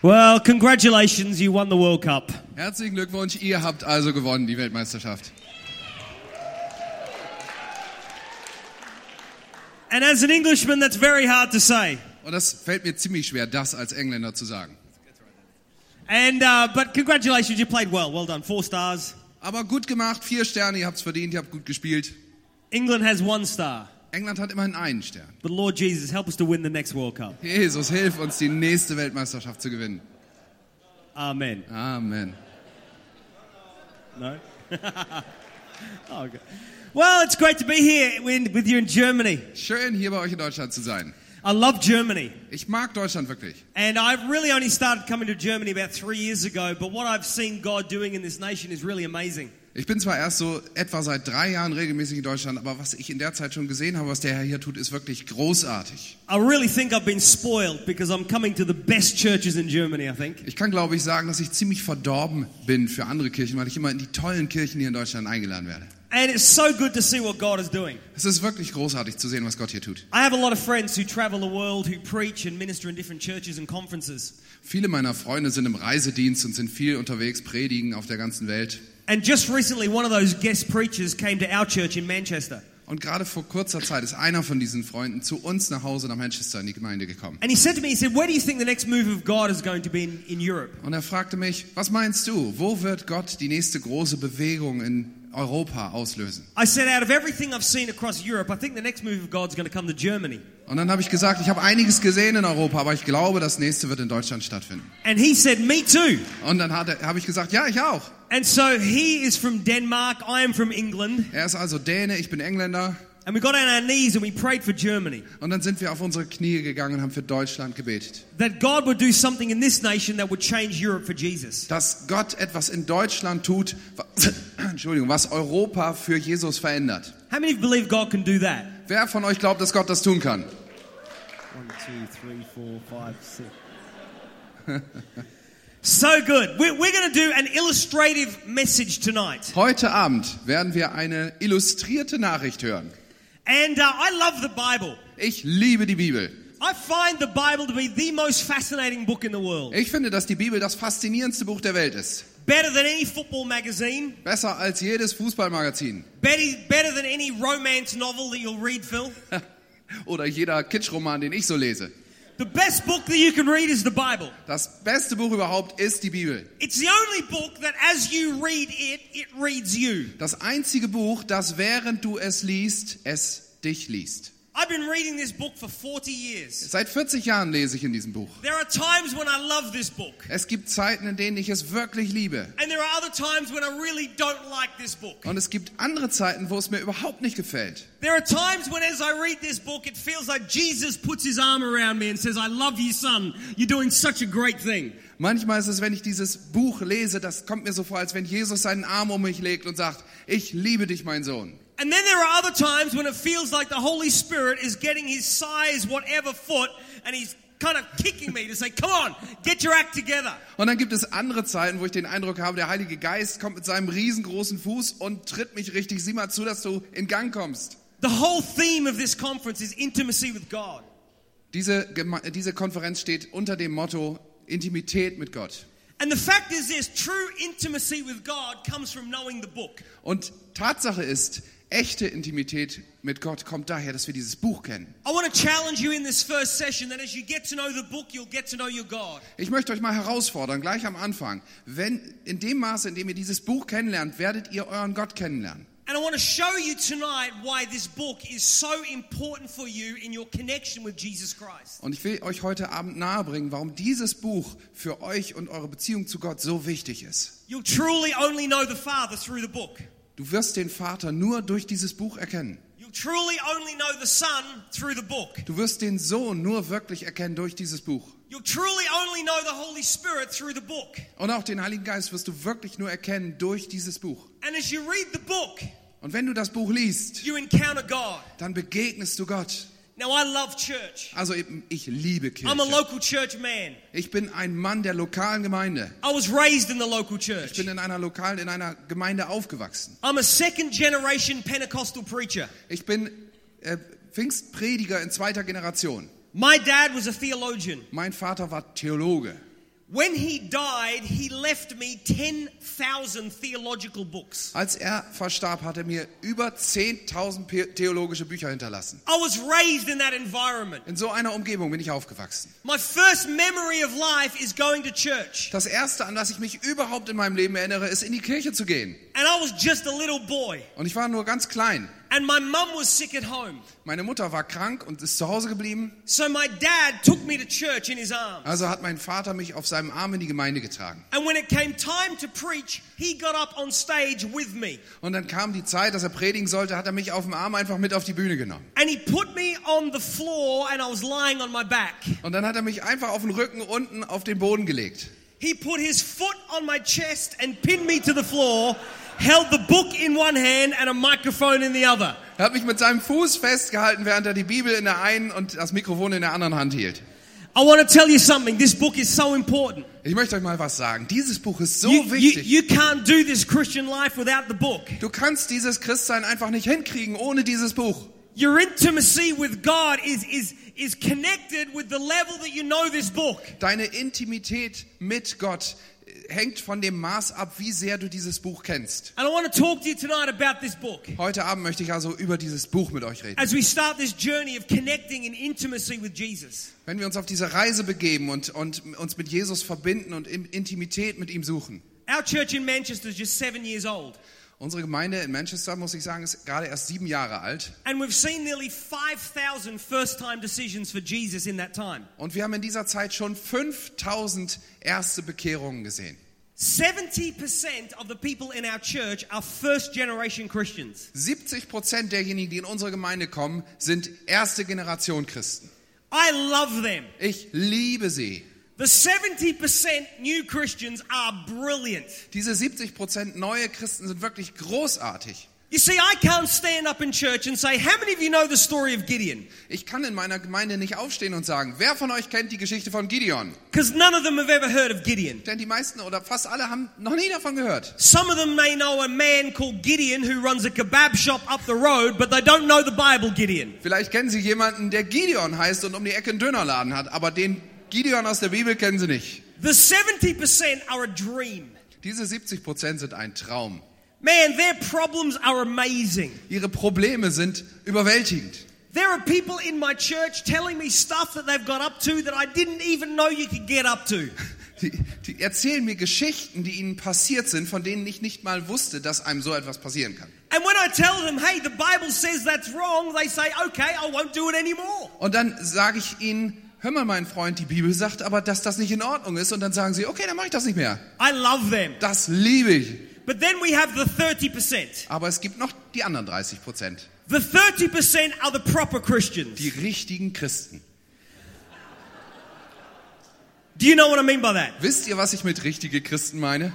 Well, congratulations, you won the World Cup. Herzlichen Glückwunsch, ihr habt also gewonnen, die Weltmeisterschaft. And as an Englishman, that's very hard to say. Und das fällt mir ziemlich schwer, das als Engländer zu sagen. And uh, but congratulations, you played well. Well done. Four stars. Aber gut gemacht, vier Sterne, ihr habt's verdient, ihr habt gut gespielt. England has one star. England hat immerhin einen Stern. But Lord Jesus, help us to win the next World Cup. Jesus, hilf uns, die nächste Weltmeisterschaft zu gewinnen. Amen. Amen. No? oh, okay. Well, it's great to be here with you in Germany. Schön, hier bei euch in Deutschland zu sein. I love Germany. Ich mag Deutschland wirklich. And I've really only started coming to Germany about three years ago, but what I've seen God doing in this nation is really amazing. Ich bin zwar erst so etwa seit drei Jahren regelmäßig in Deutschland, aber was ich in der Zeit schon gesehen habe, was der Herr hier tut, ist wirklich großartig. I really think I've been spoiled because I'm coming to the best churches in Germany, I think. Ich kann, glaube ich, sagen, dass ich ziemlich verdorben bin für andere Kirchen, weil ich immer in die tollen Kirchen hier in Deutschland eingeladen werde. And it's so good to see what God is doing. Es ist wirklich großartig zu sehen, was Gott hier tut. I have a lot of friends who travel the world who preach and minister in different churches and conferences. Viele meiner Freunde sind im Reisedienst und sind viel unterwegs, predigen auf der ganzen Welt. And just recently, one of those guest preachers came to our church in Manchester. Und gerade vor kurzer Zeit ist einer von diesen Freunden zu uns nach Hause nach Manchester in die Gemeinde gekommen. And he said to me, he said, Where do you think the next move of God is going to be in, in Europe? Und er fragte mich, was meinst du, wo wird Gott die nächste große Bewegung in Europa auslösen? I said, Out of everything I've seen across Europe, I think the next move of God is going to come to Germany. Und dann habe ich gesagt, ich habe einiges gesehen in Europa, aber ich glaube, das nächste wird in Deutschland stattfinden. And he said, Me too. Und dann habe ich gesagt, ja, ich auch. And so he is from Denmark, I am from England, Er ist also Däne, ich bin Engländer. and we got on our knees and we prayed for Germany. Und dann sind wir auf unsere Knie gegangen und haben für Deutschland gebetet. That God would do something in this nation that would change Europe for Jesus. Dass Gott etwas in Deutschland tut, was, Entschuldigung, was Europa für Jesus verändert. How many believe God can do that? Wer von euch glaubt, dass Gott das tun kann? One, two, three, four, five, six. so good. We're, we're going to do an illustrative message tonight. Heute Abend werden wir eine illustrierte Nachricht hören. And uh, I love the Bible. Ich liebe die Bibel. I find the Bible to be the most fascinating book in the world. Ich finde, dass die Bibel das faszinierendste Buch der Welt ist. Better than any football magazine. Besser als jedes Fußballmagazin Better, better than any romance novel that you'll read, Phil. oder jeder Kitschroman, den ich so lese. The best book that you can read is the Bible. Das beste Buch überhaupt ist die Bibel. It's the only book that as you read it, it reads you. Das einzige Buch, das während du es liest, es dich liest. I've been reading this book for 40 years. Seit 40 Jahren lese ich in diesem Buch. There are times when I love this book. Es gibt Zeiten, in denen ich es wirklich liebe. And there are other times when I really don't like this book. Und es gibt andere Zeiten, wo es mir überhaupt nicht gefällt. There are times when, as I read this book, it feels like Jesus puts his arm around me and says, I love you, son. You're doing such a great thing. Manchmal ist es, wenn ich dieses Buch lese, das kommt mir so vor, als wenn Jesus seinen Arm um mich legt und sagt, ich liebe dich, mein Sohn. And then there are other times when it feels like the Holy Spirit is getting his size, whatever foot, and he's kind of kicking me to say, Come on, get your act together. Und dann gibt es andere Zeiten, wo ich den Eindruck habe, der Heilige Geist kommt mit seinem riesengroßen Fuß und tritt mich richtig. Sieh mal zu, dass du in Gang kommst. The whole theme of this conference is intimacy with God. Diese, diese Konferenz steht unter dem Motto Intimität mit Gott. And the fact is this true intimacy with God comes from knowing the book. Und Tatsache ist, echte Intimität mit Gott kommt daher, dass wir dieses Buch kennen. I want to challenge you in this first session that as you get to know the book, you'll get to know your God. Ich möchte euch mal herausfordern, gleich am Anfang. Wenn, in dem Maße, in dem ihr dieses Buch kennenlernt, werdet ihr euren Gott kennenlernen. And I want to show you tonight why this book is so important for you in your connection with Jesus Christ. Und ich will euch heute Abend nahebringen, warum dieses Buch für euch und eure Beziehung zu Gott so wichtig ist. You'll truly only know the Father through the book. Du wirst den Vater nur durch dieses Buch erkennen. You'll truly only know the Son through the book. Du wirst den Sohn nur wirklich erkennen durch dieses Buch. You'll truly only know the Holy Spirit through the book. Und auch den Heiligen Geist wirst du wirklich nur erkennen durch dieses Buch. And as you read the book, Und wenn du das Buch liest, you encounter God. dann begegnest du Gott. Now, I love church. Also ich liebe I'm a Kirche. local church man. Ich bin ein Mann der lokalen Gemeinde. I was raised in the local Ich church. bin in einer lokalen, in einer Gemeinde aufgewachsen. I'm a second generation Pentecostal preacher. Ich bin äh, Pfingstprediger in zweiter Generation. My dad was a theologian. Mein Vater war Theologe. When he died, he left me 10,000 theological books. Als er verstarb, hat er mir über 10.000 pe- theologische Bücher hinterlassen. I was raised in that environment. In so einer Umgebung bin ich aufgewachsen. My first memory of life is going to church. Das erste, an das ich mich überhaupt in meinem Leben erinnere, ist in die Kirche zu gehen. And I was just a little boy. Und ich war nur ganz klein. And my mum was sick at home. Meine Mutter war krank und ist zu Hause geblieben. So my dad took me to church in his arms. Also hat mein Vater mich auf seinem Arm in die Gemeinde getragen. And when it came time to preach, he got up on stage with me. Und dann kam die Zeit, dass er predigen sollte, hat er mich auf dem Arm einfach mit auf die Bühne genommen. And he put me on the floor and I was lying on my back. Und dann hat er mich einfach auf den Rücken unten auf den Boden gelegt. He put his foot on my chest and pinned me to the floor, held the book in one hand and a microphone in the other. Er hat mich mit seinem Fuß festgehalten, während er die Bibel in der einen und das Mikrofon in der anderen Hand hielt. I want to tell you something. This book is so important. Ich möchte euch mal was sagen. Dieses Buch ist so You, you, wichtig. you can't do this Christian life without the book. Du kannst dieses Christsein einfach nicht hinkriegen ohne dieses Buch. Your intimacy with God is, is, is connected with the level that you know this book. Deine Intimität mit Gott hängt von dem Maß ab, wie sehr du dieses Buch kennst. Heute Abend möchte ich also über dieses Buch mit euch reden. As we start this journey of connecting in intimacy with Jesus. Wenn wir uns auf diese Reise begeben und, und uns mit Jesus verbinden und in- Intimität mit ihm suchen. Our church in Manchester is just seven years old. Unsere Gemeinde in Manchester, muss ich sagen, ist gerade erst sieben Jahre alt. And we've seen nearly 5,000 first time decisions for Jesus in that time. Und wir haben in dieser Zeit schon 5000 erste Bekehrungen gesehen. 70% of the people in our church are first generation Christians. 70 Prozent derjenigen, die in unsere Gemeinde kommen, sind erste Generation Christen. I love them. Ich liebe sie. The 70% new Christians are brilliant. Diese 70 Prozent neue Christen sind wirklich großartig. You see, I can't stand up in church and say, How many of you know the story of Gideon? Ich kann in meiner Gemeinde nicht aufstehen und sagen, wer von euch kennt die Geschichte von Gideon? Because none of them have ever heard of Gideon. Denn die meisten oder fast alle haben noch nie davon gehört. Some of them may know a man called Gideon who runs a kebab shop up the road, but they don't know the Bible Gideon. Vielleicht kennen sie jemanden, der Gideon heißt und um die Ecke einen Dönerladen hat, aber den Gideon aus der Bibel kennen sie nicht. The 70% are a dream. Diese 70 Prozent sind ein Traum. Man, their problems are amazing. Ihre Probleme sind überwältigend. There are people in my church telling me stuff that they've got up to that I didn't even know you could get up to. Die, die erzählen mir Geschichten, die ihnen passiert sind, von denen ich nicht mal wusste, dass einem so etwas passieren kann. And when I tell them, hey, the Bible says that's wrong, they say, okay, I won't do it anymore. Und dann sage ich ihnen, hör mal, mein Freund, die Bibel sagt aber, dass das nicht in Ordnung ist. Und dann sagen sie, okay, dann mache ich das nicht mehr. I love them. Das liebe ich. But then we have the 30%. Aber es gibt noch die anderen 30 Prozent. The 30% are the proper Christians. Die richtigen Christen. Do you know what I mean by that? Wisst ihr, was ich mit richtige Christen meine?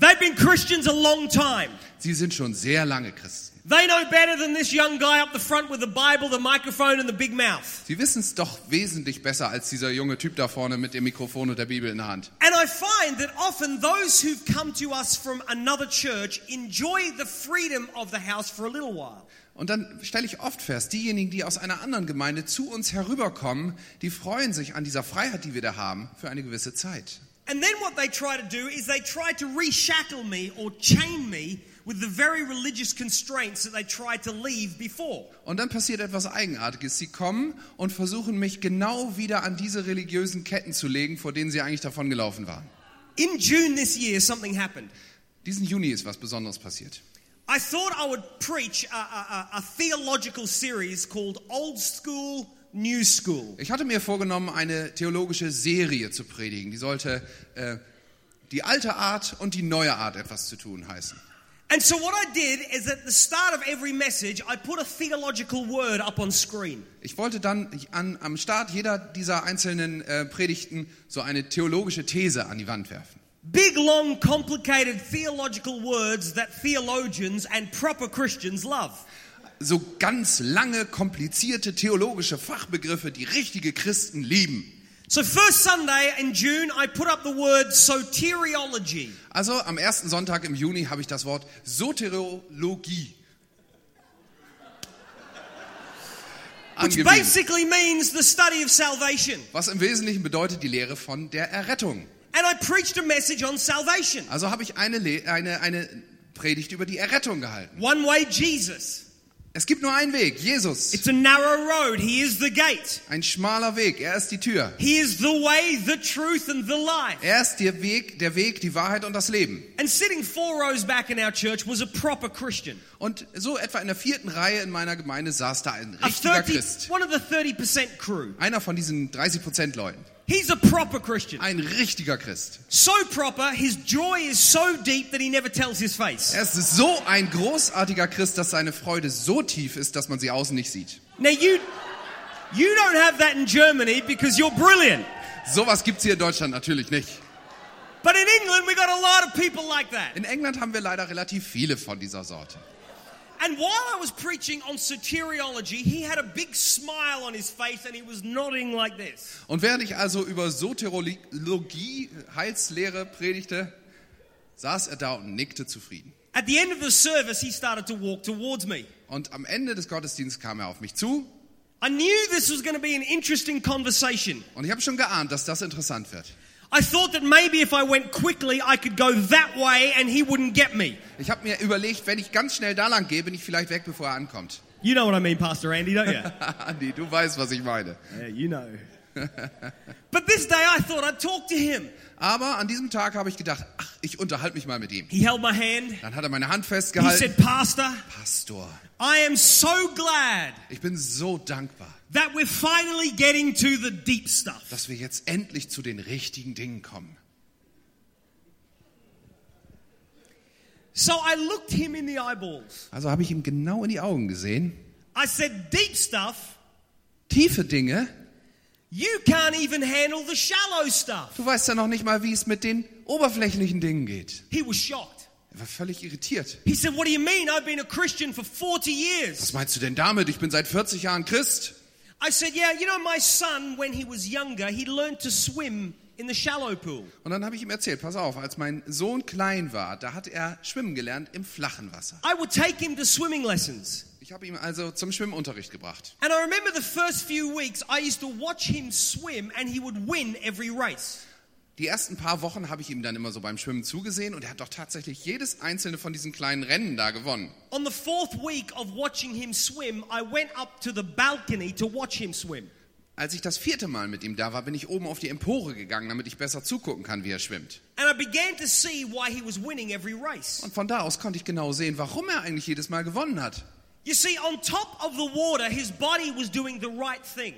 They've been Christians a long time. Sie sind schon sehr lange Christen. They know better than this young guy up the front with the Bible, the microphone, and the big mouth. Sie wissen es doch wesentlich besser als dieser junge Typ da vorne mit dem Mikrofon und der Bibel in der Hand. And I find that often those who've come to us from another church enjoy the freedom of the house for a little while. Und dann stelle ich oft fest, diejenigen, die aus einer anderen Gemeinde zu uns herüberkommen, die freuen sich an dieser Freiheit, die wir da haben, für eine gewisse Zeit. And then what they try to do is they try to reshackle me or chain me with the very religious constraints that they tried to leave before. Und dann passiert etwas Eigenartiges. Sie kommen und versuchen mich genau wieder an diese religiösen Ketten zu legen, vor denen sie eigentlich davon gelaufen waren. In June this year, something happened. Diesen Juni ist was Besonderes passiert. I thought I would preach a, a, a, theological series called Old School, New School. Ich hatte mir vorgenommen, eine theologische Serie zu predigen. Die sollte äh, die alte Art und die neue Art etwas zu tun heißen. And so what I did is at the start of every message, I put a theological word up on screen. Ich wollte dann an, am Start jeder dieser einzelnen äh, Predigten so eine theologische These an die Wand werfen. Big, long, complicated theological words that theologians and proper Christians love. So ganz lange, komplizierte theologische Fachbegriffe, die richtige Christen lieben. So, first Sunday in June, I put up the word soteriology. Also am ersten Sonntag im Juni habe ich das Wort Soteriologie Which basically means the study of salvation. was im Wesentlichen bedeutet die Lehre von der Errettung. And I preached a message on salvation. Also habe ich eine, Le eine, eine Predigt über die Errettung gehalten. One way Jesus. Es gibt nur einen Weg, Jesus. It's a narrow road. He is the gate. Ein schmaler Weg, er ist die Tür. He is the way, the truth, and the life. Er ist der Weg, der Weg, die Wahrheit und das Leben. And sitting four rows back in our church was a proper Christian. Und so etwa in der vierten Reihe in meiner Gemeinde saß da ein richtiger 30, Christ. one of the 30% crew. Einer von diesen 30% Leuten. He's a proper Christian. Ein richtiger Christ. So proper, his joy is so deep that he never tells his face. Er ist so ein großartiger Christ, dass seine Freude so tief ist, dass man sie außen nicht sieht. Now you you don't have that in Germany because you're brilliant. Sowas gibt's hier in Deutschland natürlich nicht. But in England we got a lot of people like that. In England haben wir leider relativ viele von dieser Sorte. And while I was preaching on soteriology, he had a big smile on his face and he was nodding like this. Und während ich also über Soteriologie, Heilslehre predigte, saß er da und nickte zufrieden. At the end of the service, he started to walk towards me. Und am Ende des Gottesdienstes kam er auf mich zu I knew this was going to be an interesting conversation. und ich habe schon geahnt, dass das interessant wird. I thought that maybe if I went quickly, I could go that way and he wouldn't get me. Ich habe mir überlegt, wenn ich ganz schnell da lang gehe, bin ich vielleicht weg, bevor er ankommt. You know what I mean, Pastor Andy, don't you? Andi, du weißt, was ich meine. yeah, you know. but this day I thought I'd talk to him. Aber an diesem Tag habe ich gedacht, ach, ich unterhalte mich mal mit ihm. He held my hand. Dann hat er meine Hand He festgehalten. said, Pastor, Pastor, I am so glad ich bin so dankbar, that we're finally getting to the deep stuff. dass wir jetzt endlich zu den richtigen Dingen kommen. So I looked him in the eyeballs. Also habe ich ihm genau in die Augen gesehen. I said, Deep stuff, Tiefe Dinge, you can't even handle the shallow stuff. du weißt ja noch nicht mal, wie es mit den oberflächlichen Dingen geht. He was shocked. Er war völlig irritiert. He said, What do you mean? I've been a Christian for 40 years. Was meinst du denn damit? Ich bin seit 40 Jahren Christ. I said, Yeah, you know, my son, when he was younger, he learned to swim in the shallow pool. Und dann habe ich ihm erzählt, pass auf, als mein Sohn klein war, da hat er schwimmen gelernt im flachen Wasser. I would take him to swimming lessons. Ich habe ihn also zum Schwimmunterricht gebracht. And I remember the first few weeks, I used to watch him swim and he would win every race. Die ersten paar Wochen habe ich ihm dann immer so beim Schwimmen zugesehen und er hat doch tatsächlich jedes einzelne von diesen kleinen Rennen da gewonnen. On the fourth week of watching him swim, I went up to the balcony to watch him swim. Als ich das vierte Mal mit ihm da war, bin ich oben auf die Empore gegangen, damit ich besser zugucken kann, wie er schwimmt. And I began to see why he was winning every race. Und von da aus konnte ich genau sehen, warum er eigentlich jedes Mal gewonnen hat. You see, on top of the water, his body was doing the right thing.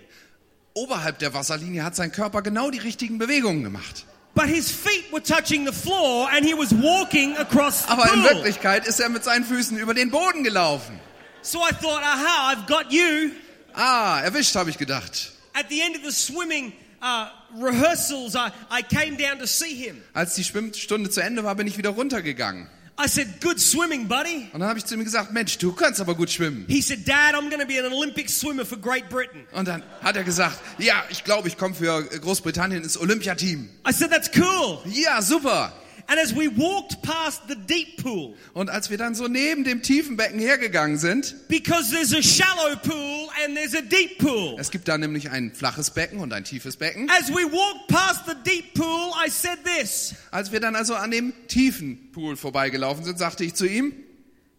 Oberhalb der Wasserlinie hat sein Körper genau die richtigen Bewegungen gemacht. But his feet were touching the floor and he was walking across the Aber in pool. Wirklichkeit ist er mit seinen Füßen über den Boden gelaufen. So I thought, aha, I've got you. Ah, erwischt, habe ich gedacht. At the end of the swimming uh, rehearsals, I, I came down to see him. Als die Schwimmstunde zu Ende war, bin ich wieder runtergegangen. I said, good swimming, buddy. Und dann habe ich zu ihm gesagt, Mensch, du kannst aber gut schwimmen. He said, Dad, I'm going to be an Olympic swimmer for Great Britain. Und dann hat er gesagt, ja, ich glaube, ich komme für Großbritannien ins Olympiateam. I said, that's cool. Ja, super. And as we walked past the deep pool, Und als wir dann so neben dem tiefen Becken hergegangen sind, because there's a shallow pool and there's a deep pool. es gibt da nämlich ein flaches Becken und ein tiefes Becken. As we walked past the deep pool, I said this Als wir dann also an dem tiefen Pool vorbeigelaufen sind, sagte ich zu ihm,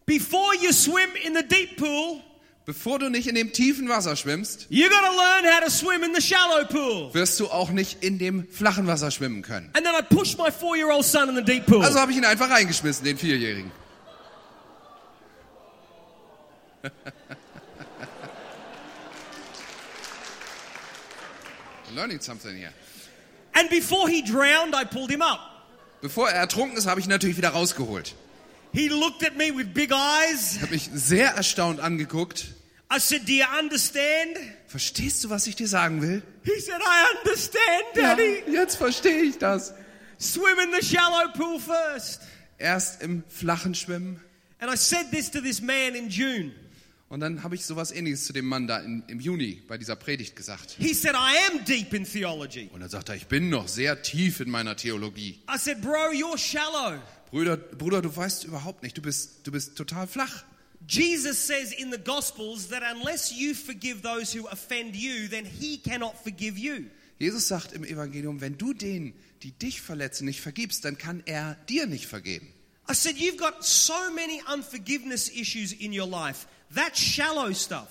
Before you swim in the deep pool, bevor du nicht in dem tiefen Wasser schwimmst, you got to learn how to swim in the shallow pool. wirst du auch nicht in dem flachen Wasser schwimmen können. And then I pushed my four year old son in the deep pool. Also habe ich ihn einfach reingeschmissen, den Vierjährigen. Learning something here. And before he drowned, I pulled him up. Bevor er ertrunken ist, habe ich ihn natürlich wieder rausgeholt. He looked at me with big eyes. Habe mich sehr erstaunt angeguckt. I said, Do you understand? Verstehst du, was ich dir sagen will? He said, I understand, Daddy. jetzt verstehe ich das. Swim in the shallow pool first. Erst im flachen Schwimmen. And I said this to this man in June. Und dann habe ich sowas ähnliches zu dem Mann da in, im Juni bei dieser Predigt gesagt. He said, I am deep in theology. Und dann sagt er, ich bin noch sehr tief in meiner Theologie. I said, Bro, you're shallow. Bruder, Bruder, du weißt überhaupt nicht, du bist, du bist total flach. Jesus says in the Gospels that unless you forgive those who offend you, then he cannot forgive you. Jesus sagt im Evangelium, wenn du denen, die dich verletzen, nicht vergibst, dann kann er dir nicht vergeben. I said, You've got so many unforgiveness issues in your life. That's shallow stuff.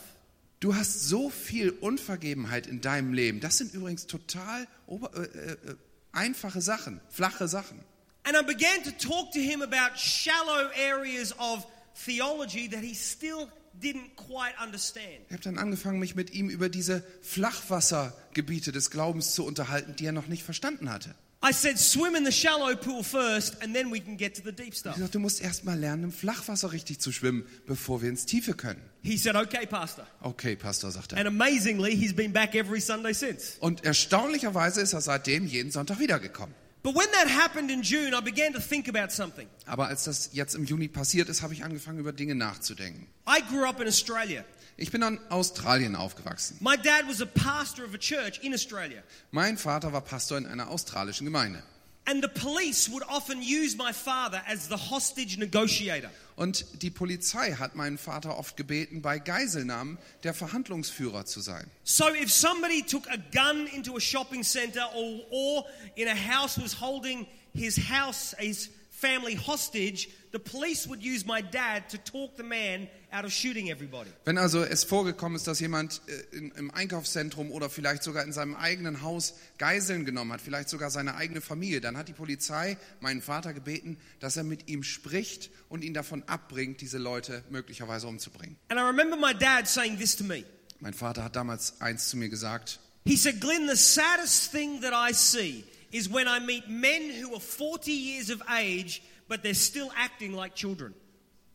Du hast so viel Unvergebenheit in deinem Leben. Das sind übrigens total ober, äh, äh, einfache Sachen, flache Sachen. And I began to talk to him about shallow areas of theology that he still didn't quite understand. Ich habe dann angefangen, mich mit ihm über diese Flachwassergebiete des Glaubens zu unterhalten, die er noch nicht verstanden hatte. I said, swim in the shallow pool first, and then we can get to the deep Ich stuff. sagte, du musst erst mal lernen, im Flachwasser richtig zu schwimmen, bevor wir ins Tiefe können. He said, Okay, Pastor. Okay, Pastor, sagt er. And amazingly, he's been back every Sunday since. Und erstaunlicherweise ist er seitdem jeden Sonntag wiedergekommen. But when that happened in June, I began to think about something. Aber als das jetzt im Juni passiert ist, habe ich angefangen, über Dinge nachzudenken. I grew up in Australia. Ich bin in Australien aufgewachsen. My dad was a pastor of a church in Australia. Mein Vater war Pastor in einer australischen Gemeinde. And the police would often use my father as the hostage negotiator. Und die Polizei hat meinen Vater oft gebeten, bei Geiselnahmen der Verhandlungsführer zu sein. So if somebody took a gun into a shopping center or, or in a house was holding his house, his family hostage, the police would use my dad to talk the man out of shooting everybody. Wenn also es vorgekommen ist, dass jemand äh, im Einkaufszentrum oder vielleicht sogar in seinem eigenen Haus Geiseln genommen hat, vielleicht sogar seine eigene Familie, dann hat die Polizei meinen Vater gebeten, dass er mit ihm spricht und ihn davon abbringt, diese Leute möglicherweise umzubringen. And I remember my dad saying this to me. Mein Vater hat damals eins zu mir gesagt. He said, Glenn, the saddest thing that I see is when I meet men who are 40 years of age, but they're still acting like children.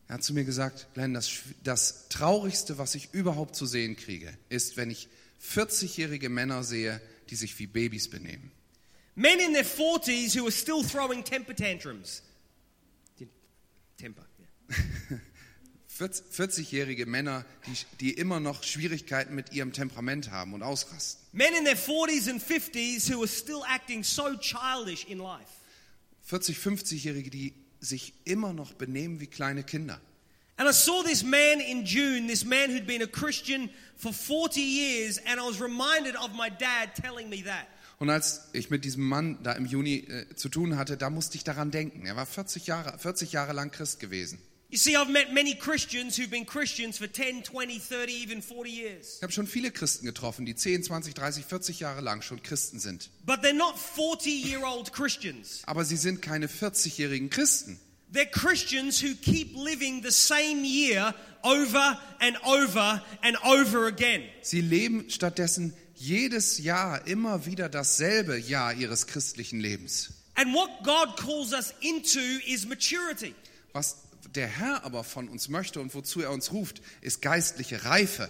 Er hat zu mir gesagt, Glenn, das, das Traurigste, was ich überhaupt zu sehen kriege, ist, wenn ich 40-jährige Männer sehe, die sich wie Babys benehmen. Men in their 40s who are still throwing temper tantrums. Temper. yeah. 40-jährige Männer, die, die immer noch Schwierigkeiten mit ihrem Temperament haben und ausrasten. Men in their 40s and 50s who are still acting so childish in life. 40, 50-jährige, die sich immer noch benehmen wie kleine Kinder. And I saw this man in June, this man who'd been a Christian for 40 years, and I was reminded of my dad telling me that. Und als ich mit diesem Mann da im Juni äh, zu tun hatte, da musste ich daran denken. Er war 40 Jahre, 40 Jahre lang Christ gewesen. You see, I've met many Christians who've been Christians for 10, 20, 30, even 40 years. Ich habe schon viele Christen getroffen, die 10, 20, 30, 40 Jahre lang schon Christen sind. But they're not 40 year old Christians. Aber sie sind keine 40-jährigen Christen. They're Christians who keep living the same year over and over and over again. Sie leben stattdessen jedes Jahr immer wieder dasselbe Jahr ihres christlichen Lebens. And what God calls us into is maturity. Was der Herr aber von uns möchte und wozu er uns ruft, ist geistliche Reife.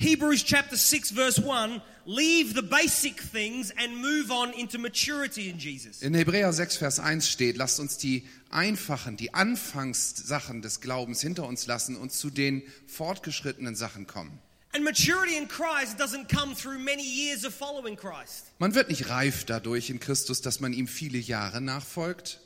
Hebrews chapter 6 verse 1 leave the basic things and move on into maturity in Jesus. In Hebräer 6, Vers 1 steht, lasst uns die einfachen, die Anfangssachen des Glaubens hinter uns lassen und zu den fortgeschrittenen Sachen kommen. And maturity in Christ doesn't come through many years of following Christ. Man wird nicht reif dadurch in Christus, dass man ihm viele Jahre nachfolgt,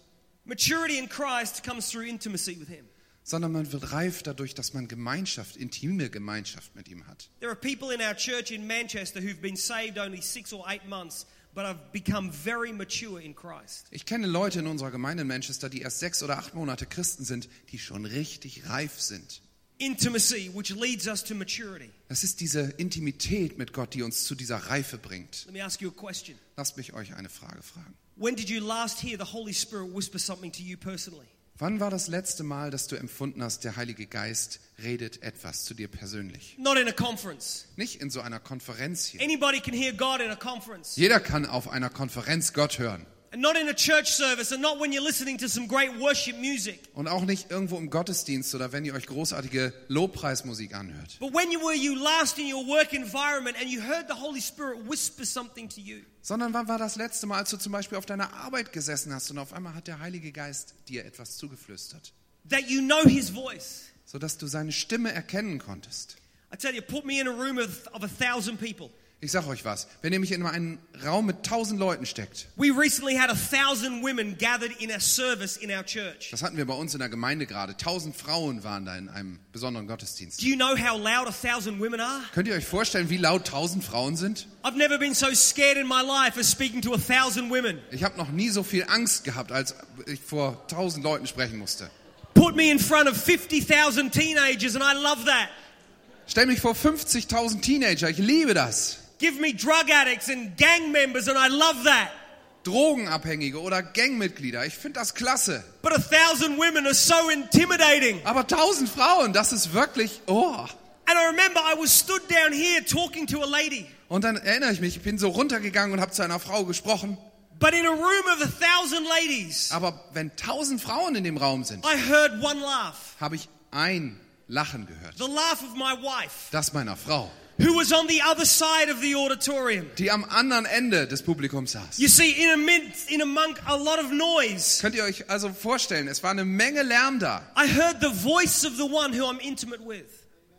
Maturity in Christ comes through intimacy with Him. Sondern man wird reif dadurch, dass man Gemeinschaft, intime Gemeinschaft mit ihm hat. There are people in our church in Manchester who've been saved only six or eight months, but have become very mature in Christ. Ich kenne Leute in unserer Gemeinde in Manchester, die erst sechs oder acht Monate Christen sind, die schon richtig reif sind. Intimacy, which leads us to maturity. Das ist diese Intimität mit Gott, die uns zu dieser Reife bringt. Let me ask you a question. Lasst mich euch eine Frage fragen. When did you last hear the Holy Spirit whisper something to you personally? Wann war das letzte Mal, dass du empfunden hast, der Heilige Geist redet etwas zu dir persönlich? Not in a conference. Nicht in so einer Konferenz hier. Anybody can hear God in a conference. Jeder kann auf einer Konferenz Gott hören. And not in a church service, and not when you're listening to some great worship music. Und auch nicht irgendwo im Gottesdienst oder wenn ihr euch großartige Lobpreismusik anhört. But when you were you last in your work environment and you heard the Holy Spirit whisper something to you. Sondern wann war das letzte Mal, als du zum Beispiel auf deiner Arbeit gesessen hast und auf einmal hat der Heilige Geist dir etwas zugeflüstert, That you know His voice. sodass du seine Stimme erkennen konntest. I tell you, put me in a room of, of a thousand people. Ich sag euch was, wenn ihr mich in einen Raum mit tausend Leuten steckt, We recently had a thousand women gathered in a service in our church. das hatten wir bei uns in der Gemeinde gerade, tausend Frauen waren da in einem besonderen Gottesdienst. Do you know how loud a thousand women are? Könnt ihr euch vorstellen, wie laut tausend Frauen sind? I've never been so scared in my life as speaking to a thousand women. Ich habe noch nie so viel Angst gehabt, als ich vor tausend Leuten sprechen musste. Put me in front of 50,000 teenagers and I love that. Stell mich vor 50.000 Teenager, ich liebe das. Give me drug addicts and gang members and I love that. Drogenabhängige oder Gangmitglieder, ich finde das klasse. But a thousand women are so intimidating. Aber tausend Frauen, das ist wirklich, oh. And I remember I was stood down here talking to a lady. Und dann erinnere ich mich, ich bin so runtergegangen und habe zu einer Frau gesprochen. But in a room of a thousand ladies, Aber wenn tausend Frauen in dem Raum sind, I heard one laugh. habe ich ein Lachen gehört. The laugh of my wife, Das meiner Frau, who was on the other side of the auditorium. die am anderen Ende des Publikums saß. You see, in, amidst, in among a lot of noise, Könnt ihr euch also vorstellen, es war eine Menge Lärm da. I heard the voice of the one who I'm intimate with.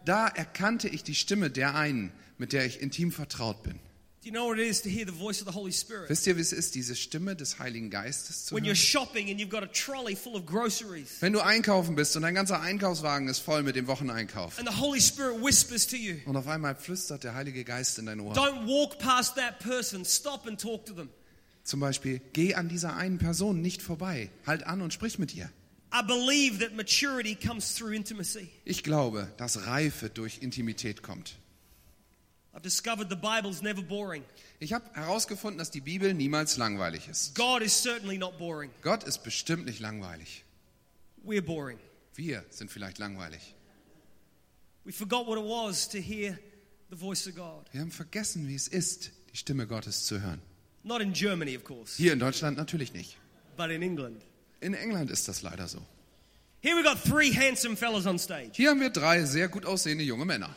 Da erkannte ich die Stimme der einen, mit der ich intim vertraut bin. Do you know what it is to hear the voice of the Holy Spirit? Wisst ihr, wie es ist, diese Stimme des Heiligen Geistes zu When you're hören? shopping and you've got a trolley full of groceries, Wenn du einkaufen bist und dein ganzer Einkaufswagen ist voll mit dem Wocheneinkauf. and the Holy Spirit whispers to you, Und auf einmal flüstert der Heilige Geist in dein Ohr. Don't walk past that person, stop and talk to them. Zum Beispiel, geh an dieser einen Person nicht vorbei. Halt an und sprich mit ihr. I believe that maturity comes through intimacy. Ich glaube, dass Reife durch Intimität kommt. I've discovered the Bible's never boring. Ich habe herausgefunden, dass die Bibel niemals langweilig ist. God is certainly not boring. Gott ist bestimmt nicht langweilig. We're boring. Wir sind vielleicht langweilig. We forgot what it was to hear the voice of God. Wir haben vergessen, wie es ist, die Stimme Gottes zu hören. Not in Germany, of course, Hier in Deutschland natürlich nicht. but in England. In England ist das leider so. Here we got three handsome fellas on stage. Hier haben wir drei sehr gut aussehende junge Männer.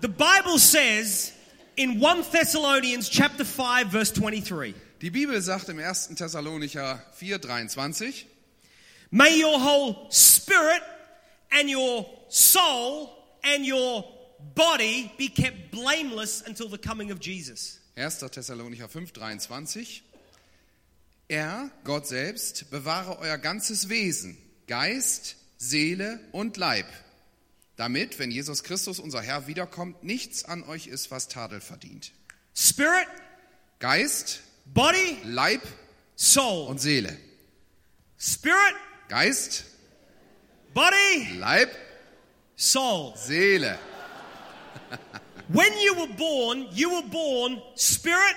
The Bible says in 1 Thessalonians chapter 5 verse 23, Die Bibel sagt im 1. Thessalonicher 4,23, may your whole spirit and your soul and your body be kept blameless until the coming of Jesus. 1. Thessalonicher 5,23, Er, Gott selbst, bewahre euer ganzes Wesen, Geist, Seele und Leib, damit, wenn Jesus Christus, unser Herr, wiederkommt, nichts an euch ist, was Tadel verdient. Spirit, Geist, body, Leib soul. und Seele. Spirit, Geist, body, Leib, soul. Seele. When you were born, you were born spirit,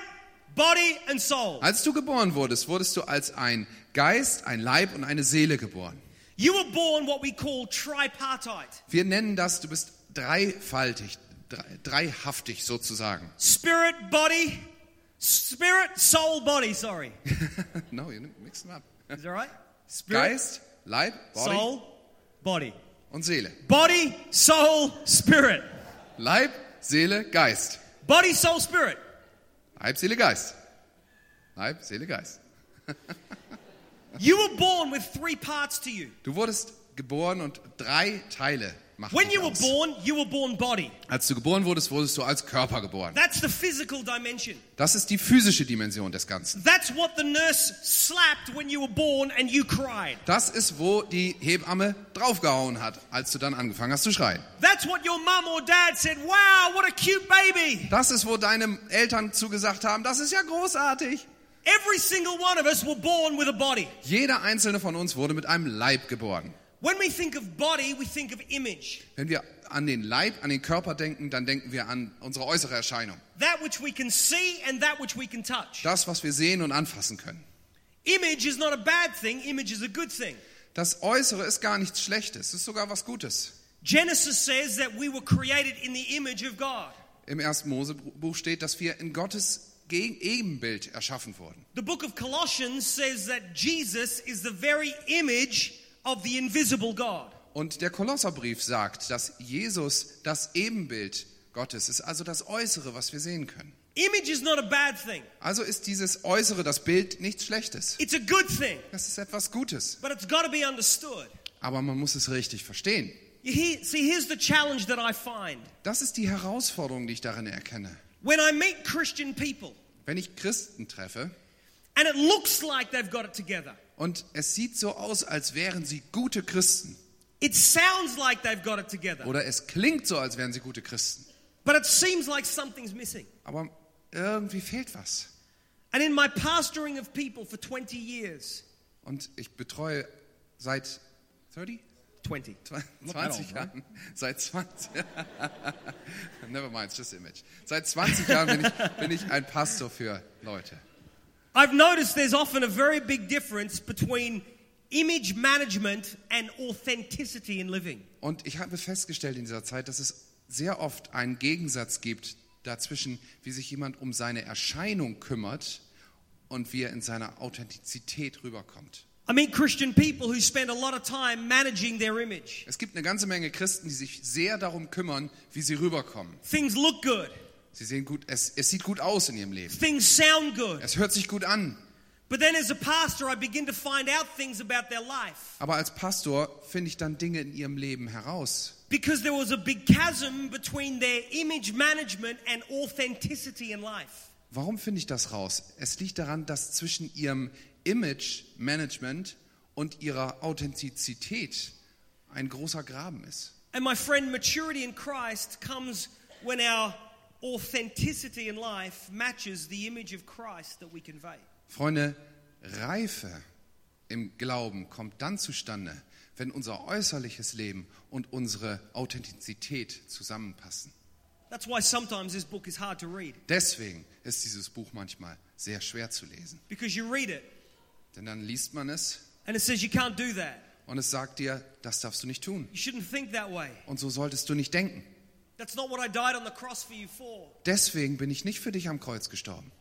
body, and soul. Als du geboren wurdest, wurdest du als ein Geist, ein Leib und eine Seele geboren. You were born what we call tripartite Wir nennen das, du bist dreifaltig, drei, dreihaftig sozusagen. spirit, body, spirit, soul, body. Sorry. no, you mix them up. Is that right? Spirit, Geist, Leib, Body soul, body. und Seele. Body, soul, spirit. Leib, Seele, Geist. Body, soul, spirit. Leib, Seele, Geist. Leib, Seele, Geist. You were born with three parts to you. Du wurdest geboren und drei Teile machen When you were aus. born, you were born body. Als du geboren wurdest, wurdest du als Körper geboren. That's the physical dimension. Das ist die physische Dimension des Ganzen. That's what the nurse slapped when you were born and you cried. Das ist, wo die Hebamme draufgehauen hat, als du dann angefangen hast zu schreien. That's what your mum or dad said, wow, what a cute baby. Das ist, wo deine Eltern zugesagt haben, das ist ja großartig. Every single one of us were born with a body. Jeder einzelne von uns wurde mit einem Leib geboren. When we think of body, we think of image. Wenn wir an den Leib, an den Körper denken, dann denken wir an unsere äußere Erscheinung. That which we can see and that which we can touch. Das, was wir sehen und anfassen können. Image is not a bad thing, image is a good thing. Das Äußere ist gar nichts Schlechtes, es ist sogar was Gutes. Genesis says that we were created in the image of God. Im ersten Mosebuch steht, dass wir in Gottes Ebenbild erschaffen wurden. The book of Colossians says that Jesus is the very image of the invisible God. Und der Kolosserbrief sagt, dass Jesus das Ebenbild Gottes ist, also das Äußere, was wir sehen können. Image is not a bad thing. Also ist dieses Äußere, das Bild, nichts Schlechtes. It's a good thing, Das ist etwas Gutes. but it's got to be understood. Aber man muss es richtig verstehen. See, here's the challenge that I find. Das ist die Herausforderung, die ich darin erkenne. When I meet Christian people Wenn ich Christen treffe and it looks like they've got it together, und es sieht so aus, als wären sie gute Christen it sounds like they've got it together, oder es klingt so, als wären sie gute Christen, but it seems like something's missing. aber irgendwie fehlt was. And in my pastoring of people for 20 years, Und ich betreue seit 30? 20. 20 Jahren, seit 20, never mind, just image. Seit 20 Jahren bin ich, bin ich ein Pastor für Leute. I've noticed there's often a very big difference between image management and authenticity in living. Und ich habe festgestellt in dieser Zeit, dass es sehr oft einen Gegensatz gibt dazwischen, wie sich jemand um seine Erscheinung kümmert und wie er in seiner Authentizität rüberkommt. I meet Christian people who spend a lot of time managing their image. Es gibt eine ganze Menge Christen, die sich sehr darum kümmern, wie sie rüberkommen. Things look good, Sie sehen gut, es, es sieht gut aus in ihrem Leben. things sound good. Es hört sich gut an. But then as a pastor, I begin to find out things about their life Aber als Pastor finde ich dann Dinge in ihrem Leben heraus. because there was a big chasm between their image management and authenticity in life. Warum finde ich das raus? Es liegt daran, dass zwischen ihrem Image-Management und ihrer Authentizität ein großer Graben ist. And my friend, maturity in Christ comes when our authenticity in life matches the image of Christ that we convey. Freunde, Reife im Glauben kommt dann zustande, wenn unser äußerliches Leben und unsere Authentizität zusammenpassen. That's why sometimes this book is hard to read Deswegen ist dieses Buch manchmal sehr schwer zu lesen. because you read it Denn dann liest man es and it says you can't do that. und es sagt dir, das darfst du nicht tun. You shouldn't think that way. Und so solltest du nicht denken. That's not what I died on the cross for you for. Deswegen bin ich nicht für dich am Kreuz gestorben.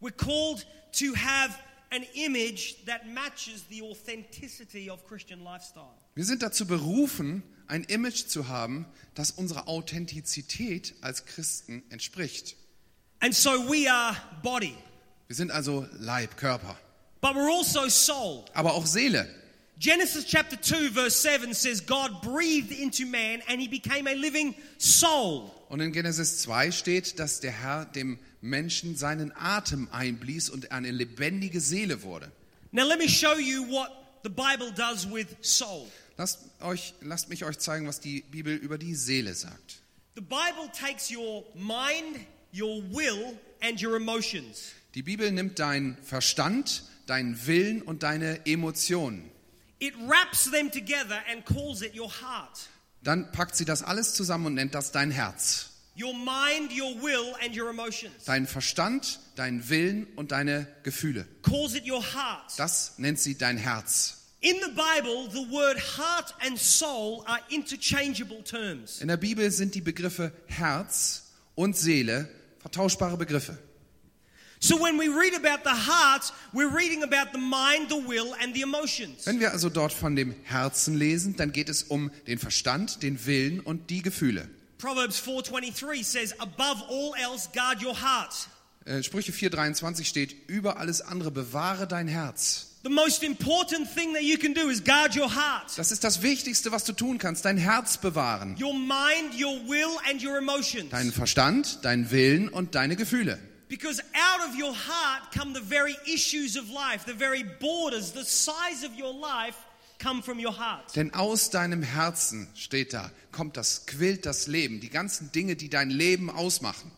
We're called to have an image that matches the authenticity of Christian lifestyle. Wir sind dazu berufen, ein Image zu haben, das unserer Authentizität als Christen entspricht. And so we are body, Wir sind also Leib, Körper, but we're also soul. aber auch Seele. Genesis chapter 2, verse 7 says, God breathed into man and he became a living soul. Und in Genesis 2 steht, dass der Herr dem Menschen seinen Atem einblies und eine lebendige Seele wurde. Now, let me show you what the Bible does with soul. Lasst, euch, lasst mich euch zeigen, was die Bibel über die Seele sagt. The Bible takes your mind, your will, and your emotions. Die Bibel nimmt deinen Verstand, deinen Willen und deine Emotionen. It wraps them together and calls it your heart. Dann packt sie das alles zusammen und nennt das dein Herz. Your mind, your will, and your emotions. Dein Verstand, dein Willen und deine Gefühle. Calls it your heart. Das nennt sie dein Herz. In the Bible, the word heart and soul are interchangeable terms. In der Bibel sind die Begriffe Herz und Seele vertauschbare Begriffe. So when we read about the heart, we're reading about the mind, the will, and the emotions. Wenn wir also dort von dem Herzen lesen, dann geht es um den Verstand, den Willen und die Gefühle. Proverbs 4:23 says, "Above all else, guard your heart." Äh, Sprüche 4,23 steht, über alles andere bewahre dein Herz. The most important thing that you can do is guard your heart. Das ist das Wichtigste, was du tun kannst, dein Herz bewahren. Your mind, your will, and your emotions. Deinen Verstand, deinen Willen und deine Gefühle. Because out of your heart come the very issues of life, the very borders, the size of your life come from your heart. Denn aus deinem Herzen steht da, kommt das, quillt das Leben, die ganzen Dinge, die dein Leben ausmachen.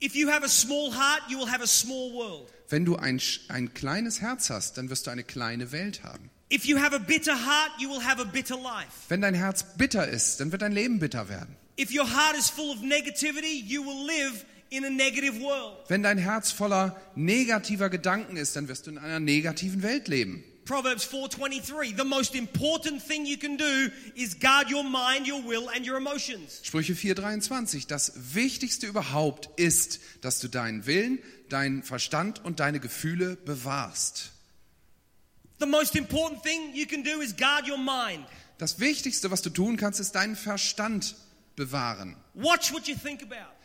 If you have a small heart, you will have a small world. Wenn du ein, ein kleines Herz hast, dann wirst du eine kleine Welt haben. If you have a bitter heart, you will have a bitter life. Wenn dein Herz bitter ist, dann wird dein Leben bitter werden. If your heart is full of negativity, you will live in a negative world. Wenn dein Herz voller negativer Gedanken ist, dann wirst du in einer negativen Welt leben. Proverbs 4:23 The most important thing you can do is guard your mind, your will and your emotions. Sprüche 4:23. Das Wichtigste überhaupt ist, dass du deinen Willen, deinen Verstand und deine Gefühle bewahrst. The most important thing you can do is guard your mind. Das Wichtigste, was du tun kannst, ist deinen Verstand bewahren. Watch what you think about.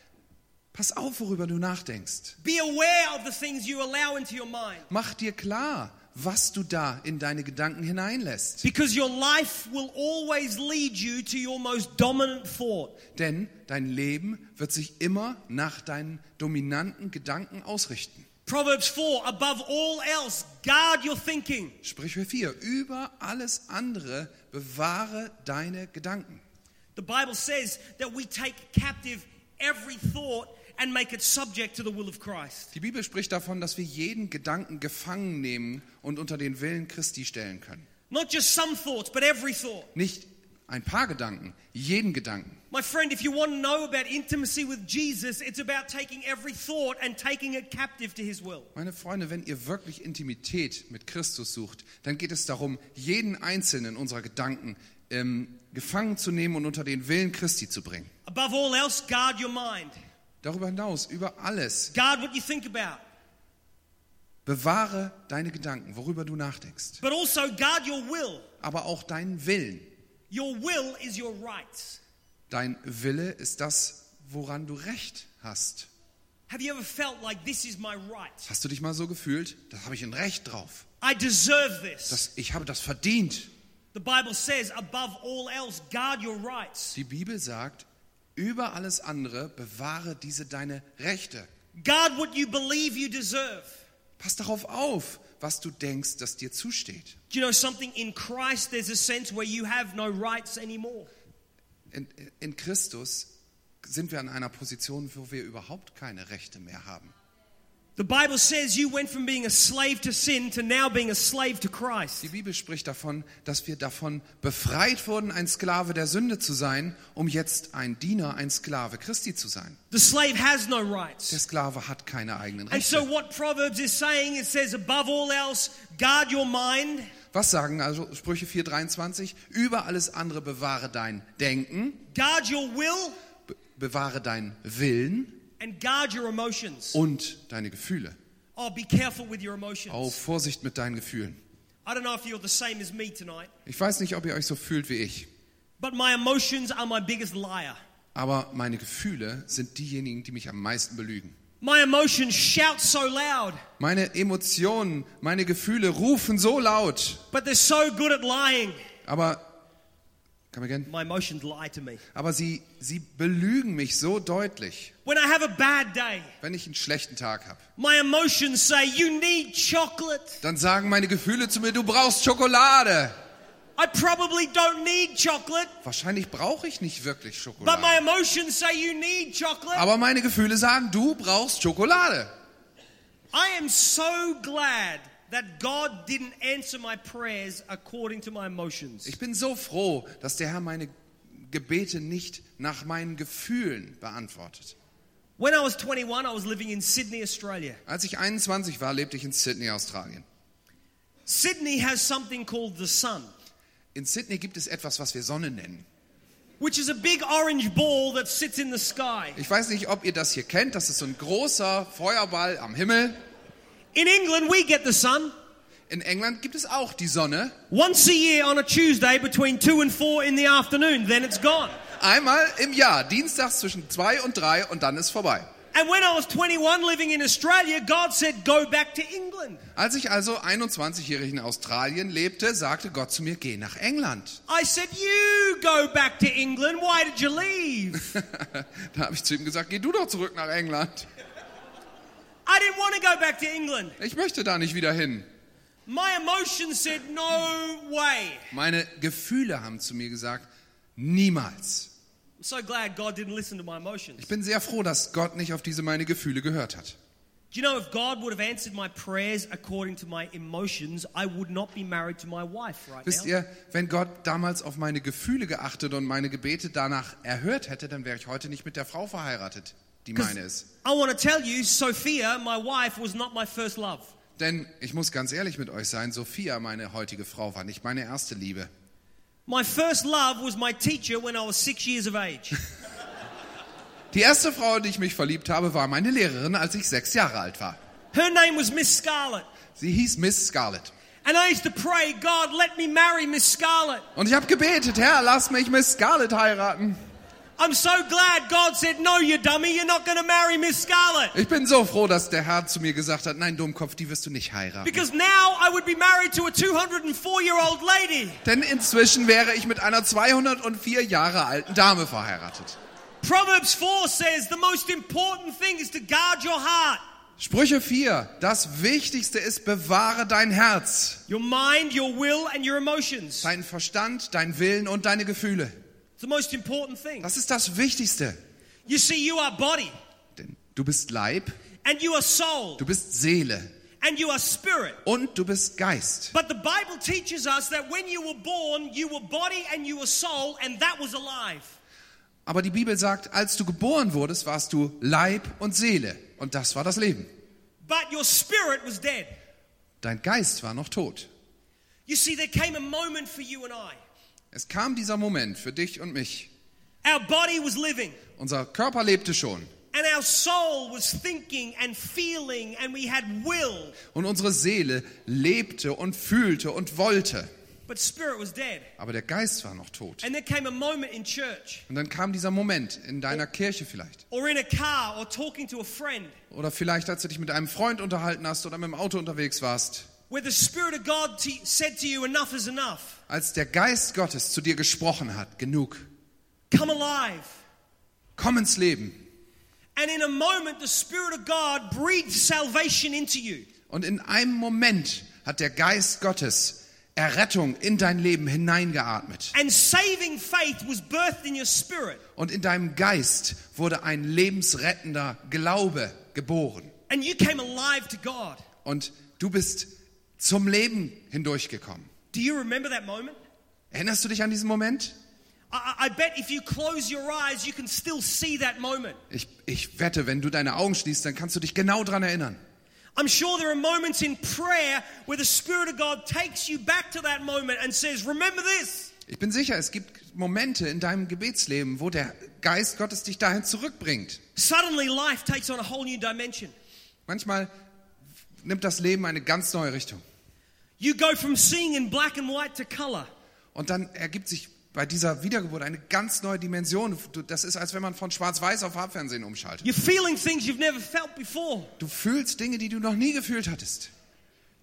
Pass auf, worüber du nachdenkst. Be aware of the things you allow into your mind. Mach dir klar, was du da in deine Gedanken hineinlässt. Because your life will always lead you to your most dominant thought. Denn dein Leben wird sich immer nach deinen dominanten Gedanken ausrichten. Proverbs 4 Above all else, guard your thinking. Sprüche 4. Über alles andere bewahre deine Gedanken. The Bible says that we take captive every thought and make it subject to the will of Christ. Die Bibel spricht davon, dass wir jeden Gedanken gefangen nehmen und unter den Willen Christi stellen können. Not just some thoughts, but every thought. Nicht ein paar Gedanken, jeden Gedanken. My friend, if you want to know about intimacy with Jesus, it's about taking every thought and taking it captive to his will. Meine Freunde, wenn ihr wirklich Intimität mit Christus sucht, dann geht es darum, jeden einzelnen unserer Gedanken ähm, gefangen zu nehmen und unter den Willen Christi zu bringen. Above all else, guard your mind. Darüber hinaus, über alles, Guard what you think about. bewahre deine Gedanken, worüber du nachdenkst. But also guard your will. Aber auch deinen Willen. Your will is your rights. Dein Wille ist das, woran du Recht hast. Have you ever felt like this is my right? Hast du dich mal so gefühlt? Da habe ich ein Recht drauf. I deserve this. Das, ich habe das verdient. The Bible says, above all else, guard your rights. Die Bibel sagt, über alles andere bewahre diese deine Rechte. Guard what you believe you deserve. Pass darauf auf, was du denkst, das dir zusteht. Do you know something? In Christ, there's a sense where you have no rights anymore. In, in Christus sind wir an einer Position, wo wir überhaupt keine Rechte mehr haben. Die Bibel spricht davon, dass wir davon befreit wurden, ein Sklave der Sünde zu sein, um jetzt ein Diener, ein Sklave Christi zu sein. The slave has no Der rights. Sklave hat keine eigenen And so, Rechte. what Proverbs is saying, it says, above all else, guard your mind, Was sagen also Sprüche 4:23? Über alles andere bewahre dein Denken, guard your will, be bewahre dein Willen and guard your emotions. und deine Gefühle. Oh, be careful with your emotions. Auf Vorsicht mit deinen Gefühlen. I don't know if you're the same as me tonight, Ich weiß nicht, ob ihr euch so fühlt wie ich, but my emotions are my biggest liar. aber meine Gefühle sind diejenigen, die mich am meisten belügen. My emotions shout so loud, Meine Emotionen, meine Gefühle rufen so laut, but they're so good at lying. aber come again? My emotions lie to me. Aber sie sie belügen mich so deutlich, When I have a bad day, wenn ich einen schlechten Tag habe. my emotions say, You need chocolate. Dann sagen meine Gefühle zu mir, du brauchst Schokolade. I probably don't need chocolate, Wahrscheinlich brauche ich nicht wirklich but my Schokolade. emotions say you need chocolate. Aber meine Gefühle sagen, du brauchst Schokolade. I am so glad that God didn't answer my prayers according to my emotions. Ich bin so froh, dass der Herr meine Gebete nicht nach meinen Gefühlen beantwortet. When I was 21, I was living in Sydney, Australia. Als ich 21 war, lebte ich in Sydney, Australien. Sydney has something called the sun, In Sydney gibt es etwas, was wir Sonne nennen. which is a big orange ball that sits in the sky. Ich weiß nicht, ob ihr das hier kennt. Das ist so ein großer Feuerball am Himmel. In England, we get the sun In England gibt es auch die Sonne. once a year on a Tuesday between 2 and 4 in the afternoon, then it's gone. Einmal im Jahr, dienstags zwischen zwei und drei und dann ist vorbei. And when I was 21 living in Australia, God said, Go back to England. Als ich also 21-jährig in Australien lebte, sagte Gott zu mir, geh nach England. I said, You go back to England. Why did you leave? da habe ich zu ihm gesagt, geh du doch zurück nach England. I didn't want to go back to England. Ich möchte da nicht wieder hin. My emotions said, No way. Meine Gefühle haben zu mir gesagt, niemals. I'm so glad God didn't listen to my emotions. Ich bin sehr froh, dass Gott nicht auf diese meine Gefühle gehört hat. Do you know if God would have answered my prayers according to my emotions, I would not be married to my wife right Wisst ihr, wenn Gott damals auf meine Gefühle geachtet und meine Gebete danach erhört hätte, dann wäre ich heute nicht mit der Frau verheiratet, die meine ist. I want to tell you, Sophia, my wife, was not my first love. Denn ich muss ganz ehrlich mit euch sein, Sophia, meine heutige Frau, war nicht meine erste Liebe. My first love was my teacher when I was six years of age. Die erste Frau, in die ich mich verliebt habe, war meine Lehrerin, als ich sechs Jahre alt war. Her name was Miss Scarlett. Sie hieß Miss Scarlett. And I used to pray, God, let me marry Miss Scarlett. Und ich habe gebetet, Herr, lass mich Miss Scarlett heiraten. Ich bin so froh, dass der Herr zu mir gesagt hat, nein, Dummkopf, die wirst du nicht heiraten. Because now I would be married to a 204 year old lady. Denn inzwischen wäre ich mit einer 204 Jahre alten Dame verheiratet. Proverbs 4 says the most important thing is to guard your heart, Sprüche 4. Das Wichtigste ist, bewahre dein Herz, your mind, your will, and your emotions. deinen Verstand, dein Willen und deine Gefühle. It's the most important thing. Das ist das Wichtigste. You see, you are body, Denn du bist Leib, and you are soul, du bist Seele and you are spirit. und du bist Geist. But the Bible teaches us that when you were born, you were body and you were soul, and that was alive. Aber die Bibel sagt, als du geboren wurdest, warst du Leib und Seele. Und das war das Leben. But your spirit was dead. Dein Geist war noch tot. You see, there came a moment for you and I. Es kam dieser Moment für dich und mich. Our body was living, Unser Körper lebte schon. and our soul was thinking and feeling, and we had will, Und unsere Seele lebte und fühlte und wollte. but spirit was dead. Aber der Geist war noch tot. And there came a moment in church, Und dann kam dieser Moment in deiner Kirche vielleicht. or in a car, or talking to a friend, Oder vielleicht, als du dich mit einem Freund unterhalten hast oder mit dem Auto unterwegs warst. Where the Spirit of God t- said to you, Enough is enough. Als der Geist Gottes zu dir gesprochen hat, genug. Come alive. Komm ins Leben. And in a moment, the Spirit of God breathed salvation into you. Und in einem Moment hat der Geist Gottes Errettung in dein Leben hineingeatmet. And saving faith was birthed in your spirit. Und in deinem Geist wurde ein lebensrettender Glaube geboren. And you came alive to God. Und du bist zum Leben hindurchgekommen. Do you remember that moment? Erinnerst du dich an diesen Moment? I, I I bet if you close your eyes, you can still see that moment. Ich, ich wette, wenn du deine Augen schließt, dann kannst du dich genau daran erinnern. I'm sure there are moments in prayer where the Spirit of God takes you back to that moment and says, Remember this. Ich bin sicher, es gibt Momente in deinem Gebetsleben, wo der Geist Gottes dich dahin zurückbringt. Suddenly, life takes on a whole new dimension. Manchmal nimmt das Leben eine ganz neue Richtung. You go from seeing in black and white to color. Und dann ergibt sich bei dieser Wiedergeburt eine ganz neue Dimension. Das ist, als wenn man von Schwarz-Weiß auf Farbfernsehen umschaltet. You're feeling things you've never felt before. Du fühlst Dinge, die du noch nie gefühlt hattest.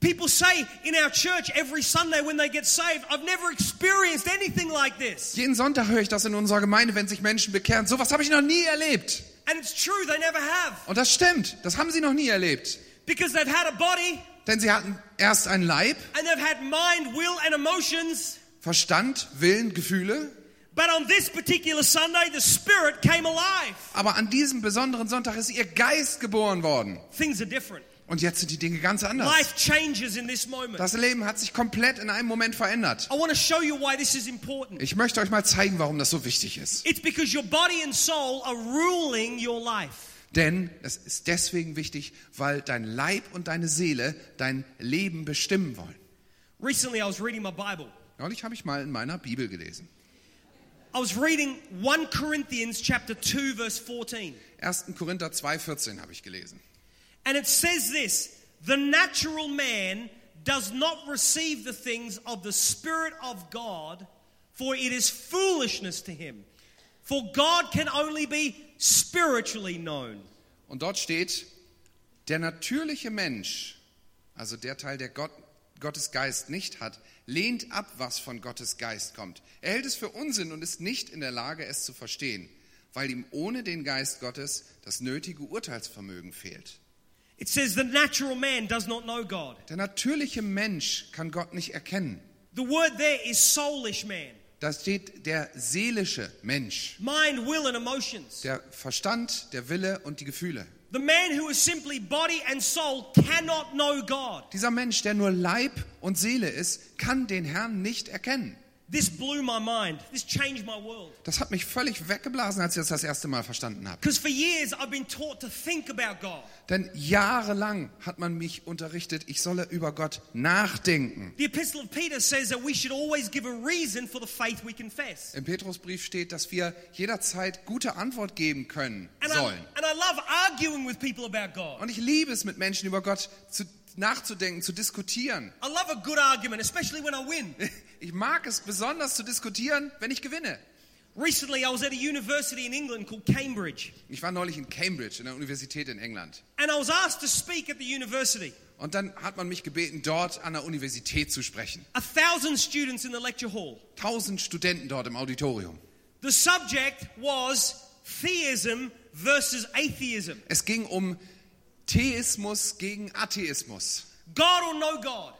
People say in our church every Sunday when they get saved, I've never experienced anything like this. Jeden Sonntag höre ich das in unserer Gemeinde, wenn sich Menschen bekehren. Sowas habe ich noch nie erlebt. And it's true, they never have. Und das stimmt. Das haben sie noch nie erlebt. Because they've had a body Denn sie hatten erst einen Leib, and they've had mind, will, and emotions. Verstand, Willen, Gefühle. But on this particular Sunday, the Spirit came alive. Aber an diesem besonderen Sonntag ist ihr Geist geboren worden. Things are different. Und jetzt sind die Dinge ganz anders. Life changes in this moment. Das Leben hat sich komplett in einem Moment verändert. I want to show you why this is important. Ich möchte euch mal zeigen, warum das so wichtig ist. It's because your body and soul are ruling your life. Denn es ist deswegen wichtig, weil dein Leib und deine Seele dein Leben bestimmen wollen. Recently, I was reading my Bible. Neulich habe ich mal in meiner Bibel gelesen. I was reading 1 Corinthians chapter 2 verse 14. 1. Korinther 2,14 habe ich gelesen. And it says this, the natural man does not receive the things of the spirit of God, for it is foolishness to him. For God can only be spiritually known. Und dort steht, der natürliche Mensch, also der Teil, der Gott, Gottes Geist nicht hat, lehnt ab, was von Gottes Geist kommt. Er hält es für Unsinn und ist nicht in der Lage, es zu verstehen, weil ihm ohne den Geist Gottes das nötige Urteilsvermögen fehlt. It says the natural man does not know God. Der natürliche Mensch kann Gott nicht erkennen. The word there is soulish man. Da steht der seelische Mensch, Mind, will, and emotions. der Verstand, der Wille und die Gefühle. The man who is simply body and soul cannot know God. Dieser Mensch, der nur Leib und Seele ist, kann den Herrn nicht erkennen. This blew my mind. This changed my world. Das hat mich völlig weggeblasen, als ich das das erste Mal verstanden habe. Because for years I've been taught to think about God. Denn jahrelang hat man mich unterrichtet, ich solle über Gott nachdenken. The Epistle of Peter says that we should always give a reason for the faith we confess. Im Petrusbrief steht, dass wir jederzeit gute Antwort geben können And I, sollen. and I love arguing with people about God. Und ich liebe es, mit Menschen über Gott zu, nachzudenken, zu diskutieren. I love a good argument, especially when I win. Ich mag es besonders zu diskutieren, wenn ich gewinne. Recently, I was at a university in England called Cambridge, Ich war neulich in Cambridge, in der Universität in England. and I was asked to speak at the university. Und dann hat man mich gebeten, dort an der Universität zu sprechen. A thousand students in the lecture hall. Tausend Studenten dort im Auditorium. The subject was theism versus atheism. Es ging um Theismus gegen Atheismus. God or no God.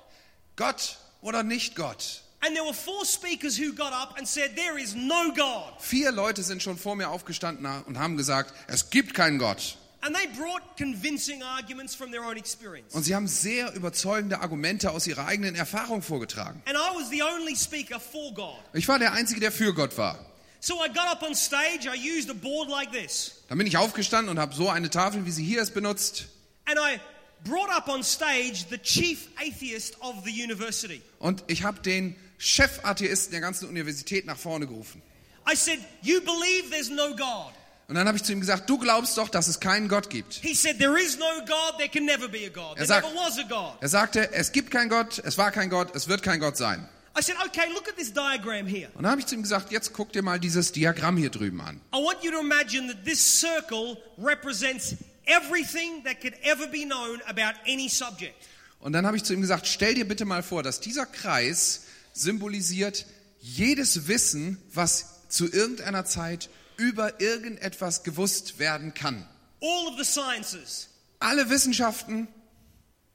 Gott oder nicht Gott. And there were four speakers who got up and said, There is no God. Vier Leute sind schon vor mir aufgestanden und haben gesagt, es gibt keinen Gott. And they brought convincing arguments from their own experience. Und sie haben sehr überzeugende Argumente aus ihrer eigenen Erfahrung vorgetragen. And I was the only speaker for God. Ich war der Einzige, der für Gott war. So I got up on stage, I used a board like this. Dann bin ich aufgestanden und habe so eine Tafel, wie sie hier ist, benutzt. And I brought up on stage the chief atheist of the university. Und ich habe den Chefatheisten der ganzen Universität nach vorne gerufen. I said, You believe there's no God. Und dann habe ich zu ihm gesagt, du glaubst doch, dass es keinen Gott gibt. He said, There is no God, there can never be a God. There Er sagt- never was a God. Er sagte, es gibt keinen Gott, es war kein Gott, es wird kein Gott sein. I said, Okay, look at this diagram here. Und dann habe ich zu ihm gesagt, jetzt guck dir mal dieses Diagramm hier drüben an. I want you to imagine that this circle represents everything that could ever be known about any subject. Und dann habe ich zu ihm gesagt, stell dir bitte mal vor, dass dieser Kreis symbolisiert jedes Wissen, was zu irgendeiner Zeit über irgendetwas gewusst werden kann. All of the sciences, Alle Wissenschaften,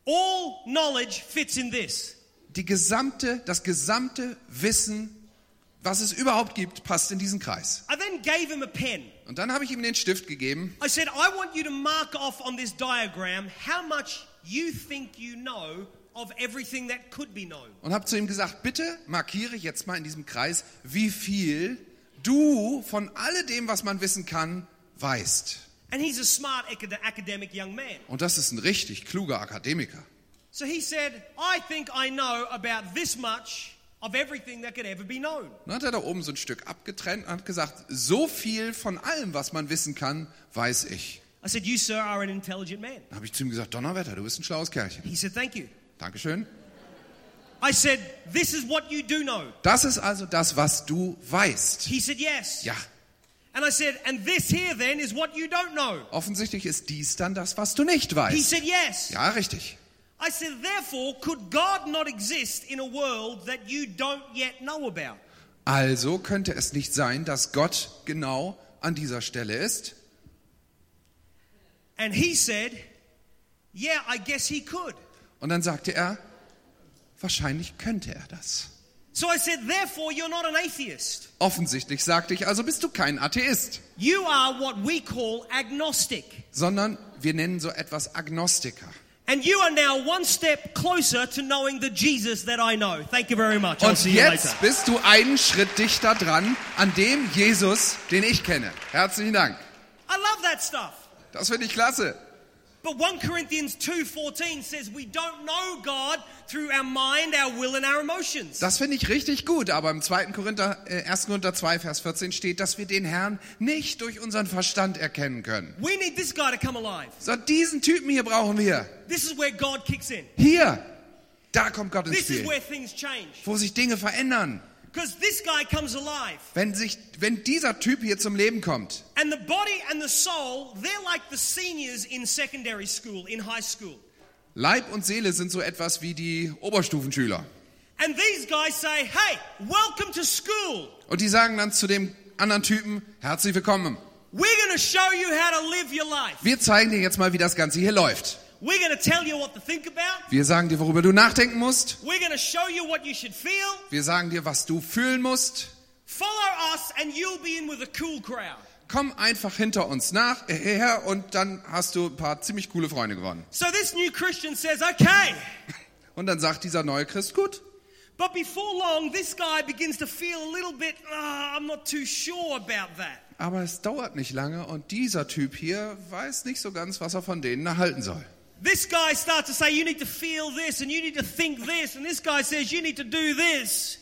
all knowledge fits in this. die gesamte, das gesamte Wissen, was es überhaupt gibt, passt in diesen Kreis. I then gave him a pen. Und dann habe ich ihm den Stift gegeben I said, I want you to mark off on this diagram how much you think you know of everything that could be known. und habe zu ihm gesagt, bitte markiere jetzt mal in diesem Kreis, wie viel du von alledem, was man wissen kann, weißt. And he's a smart acad- academic young man. Und das ist ein richtig kluger Akademiker. So he said, I think I know about this much of everything that could ever be known. Dann hat er da oben so ein Stück abgetrennt und hat gesagt, so viel von allem, was man wissen kann, weiß ich. I said, You, sir, are an intelligent man. Dann habe ich zu ihm gesagt, Donnerwetter, du bist ein schlaues Kerlchen. He said, Thank you. Dankeschön. I said, This is what you do know. Das ist also das, was du weißt. He said, Yes. Ja, And I said, And this here then is what you don't know. offensichtlich ist dies dann das, was du nicht He weißt. said, Yes. Ja, richtig. I said, Therefore, could God not exist in a world that you don't yet know about? Also könnte es nicht sein, dass Gott genau an dieser Stelle ist. And he said, Yeah, I guess he could. Und dann sagte er, wahrscheinlich könnte er das. So I said, Therefore, you're not an atheist. Offensichtlich sagte ich, also bist du kein Atheist, You are what we call agnostic. sondern wir nennen so etwas Agnostiker. And you are now one step closer to knowing the Jesus that I know. Thank you very much. I'll Und jetzt bist du einen Schritt dichter dran an dem Jesus, den ich kenne. Herzlichen Dank. I love that stuff. Das finde ich klasse. But 1 Corinthians 2:14 says we don't know God through our mind, our will and our emotions. Das finde ich richtig gut, aber im 2. Korinther, äh, 1. Korinther 2, Vers 14 steht, dass wir den Herrn nicht durch unseren Verstand erkennen können. We need this guy to come alive. So, diesen Typen hier brauchen wir. This is where God kicks in. Hier, da kommt Gott ins This is Spiel, where things change. wo sich Dinge verändern. Because this guy comes alive. Wenn, sich, wenn dieser Typ hier zum Leben kommt, And the body and the soul, they're like the seniors in secondary school, in high school. Leib und Seele sind so etwas wie die Oberstufenschüler. And these guys say, hey, welcome to school. Und die sagen dann zu dem anderen Typen, herzlich willkommen. We're going to show you how to live your life. Wir zeigen dir jetzt mal, wie das Ganze hier läuft. We're going to tell you what to think about. Wir sagen dir, worüber du nachdenken musst. We're going to show you what you should feel. Wir sagen dir, was du fühlen musst. Follow us, and you'll be in with a cool crowd. Komm einfach hinter uns nach, äh, her und dann hast du ein paar ziemlich coole Freunde gewonnen. So this new Christian says, okay. Und dann sagt dieser neue Christ, gut. But before long, this guy begins to feel a little bit, "Ah, I'm not too sure about that. Aber es dauert nicht lange und dieser Typ hier weiß nicht so ganz, was er von denen erhalten soll. This guy starts to say, you need to feel this, and you need to think this, and this guy says, you need to do this.